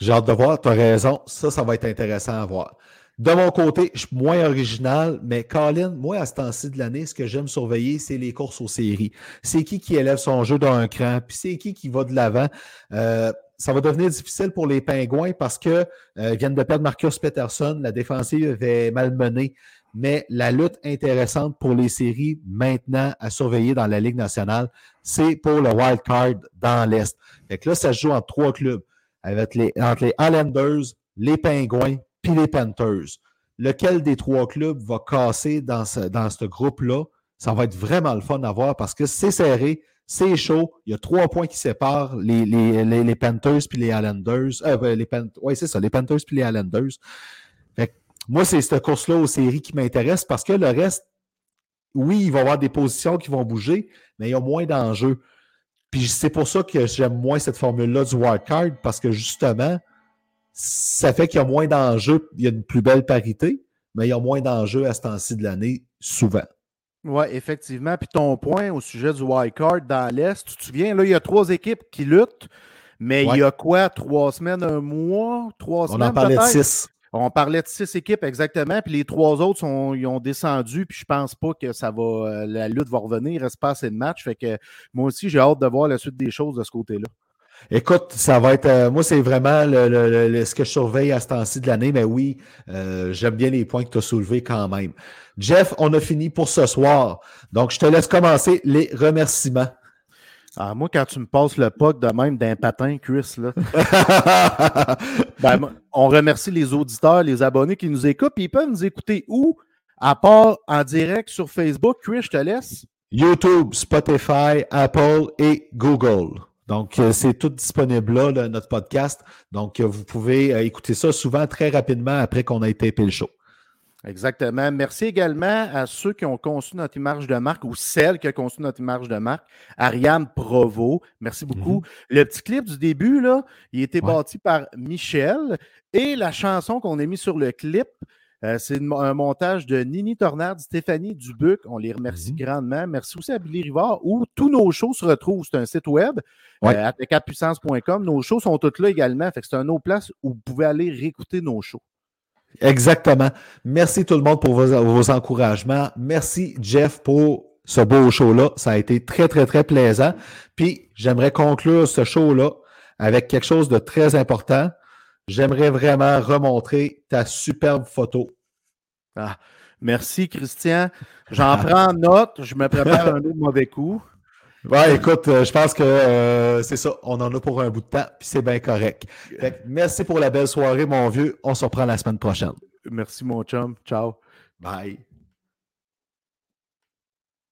J'ai hâte de voir, tu as raison. Ça, ça va être intéressant à voir. De mon côté, je suis moins original, mais Colin, moi, à ce temps-ci de l'année, ce que j'aime surveiller, c'est les courses aux séries. C'est qui qui élève son jeu d'un cran, puis c'est qui qui va de l'avant. Euh, ça va devenir difficile pour les Pingouins parce que euh, viennent de perdre Marcus Peterson, la défensive est malmenée. Mais la lutte intéressante pour les séries maintenant à surveiller dans la Ligue nationale, c'est pour le wild card dans l'Est. Fait là, ça se joue entre trois clubs, avec les, entre les Islanders, les Pingouins puis les Panthers. Lequel des trois clubs va casser dans ce, dans ce groupe-là? Ça va être vraiment le fun à voir parce que c'est serré, c'est chaud. Il y a trois points qui séparent les, les, les, Panthers puis les Islanders. Euh, ben, oui, c'est ça, les Panthers puis les Islanders. moi, c'est cette course-là aux séries qui m'intéresse parce que le reste, oui, il va y avoir des positions qui vont bouger, mais il y a moins d'enjeux. Puis c'est pour ça que j'aime moins cette formule-là du wildcard parce que justement, ça fait qu'il y a moins d'enjeux, il y a une plus belle parité, mais il y a moins d'enjeux à ce temps-ci de l'année, souvent. Oui, effectivement. Puis ton point au sujet du wild card dans l'Est, tu te souviens, là, il y a trois équipes qui luttent, mais il y a quoi, trois semaines, un mois, trois semaines? On en parlait de six. On parlait de six équipes exactement, puis les trois autres sont, ils ont descendu, puis je pense pas que ça va, euh, la lutte va revenir, il reste pas assez de matchs. Fait que moi aussi, j'ai hâte de voir la suite des choses de ce côté-là. Écoute, ça va être. Euh, moi, c'est vraiment le, ce que je surveille à ce temps-ci de l'année, mais oui, euh, j'aime bien les points que tu as soulevés quand même. Jeff, on a fini pour ce soir. Donc, je te laisse commencer les remerciements. Ah, moi, quand tu me passes le puck de même d'un patin, Chris, là. ben, on remercie les auditeurs, les abonnés qui nous écoutent. Puis ils peuvent nous écouter où? À part en direct sur Facebook. Chris, je te laisse. YouTube, Spotify, Apple et Google. Donc, euh, c'est tout disponible là, là, notre podcast. Donc, euh, vous pouvez euh, écouter ça souvent très rapidement après qu'on ait tapé le show. Exactement. Merci également à ceux qui ont conçu notre image de marque ou celle qui a conçu notre image de marque, Ariane Provo. Merci beaucoup. Le petit clip du début, là, il a été Ouais. bâti par Michel et la chanson qu'on a mis sur le clip, euh, c'est une- un montage de Nini Tornade, Stéphanie Dubuc. On les remercie Mhm. grandement. Merci aussi à Billy Rivard où tous nos shows se retrouvent. C'est un site web, Ouais. euh, atk4puissance.com. Nos shows sont tous là également. Fait que c'est un autre place où vous pouvez aller réécouter nos shows. Exactement. Merci tout le monde pour vos, vos encouragements. Merci Jeff pour ce beau show-là. Ça a été très, très, très plaisant. Puis, j'aimerais conclure ce show-là avec quelque chose de très important. J'aimerais vraiment remontrer ta superbe photo. Ah, merci, Christian. J'en prends note. Je me prépare un autre mauvais coup. Ouais, écoute, euh, je pense que euh, c'est ça. On en a pour un bout de temps, puis c'est bien correct. Fait que merci pour la belle soirée, mon vieux. On se reprend la semaine prochaine. Merci, mon chum. Ciao. Bye.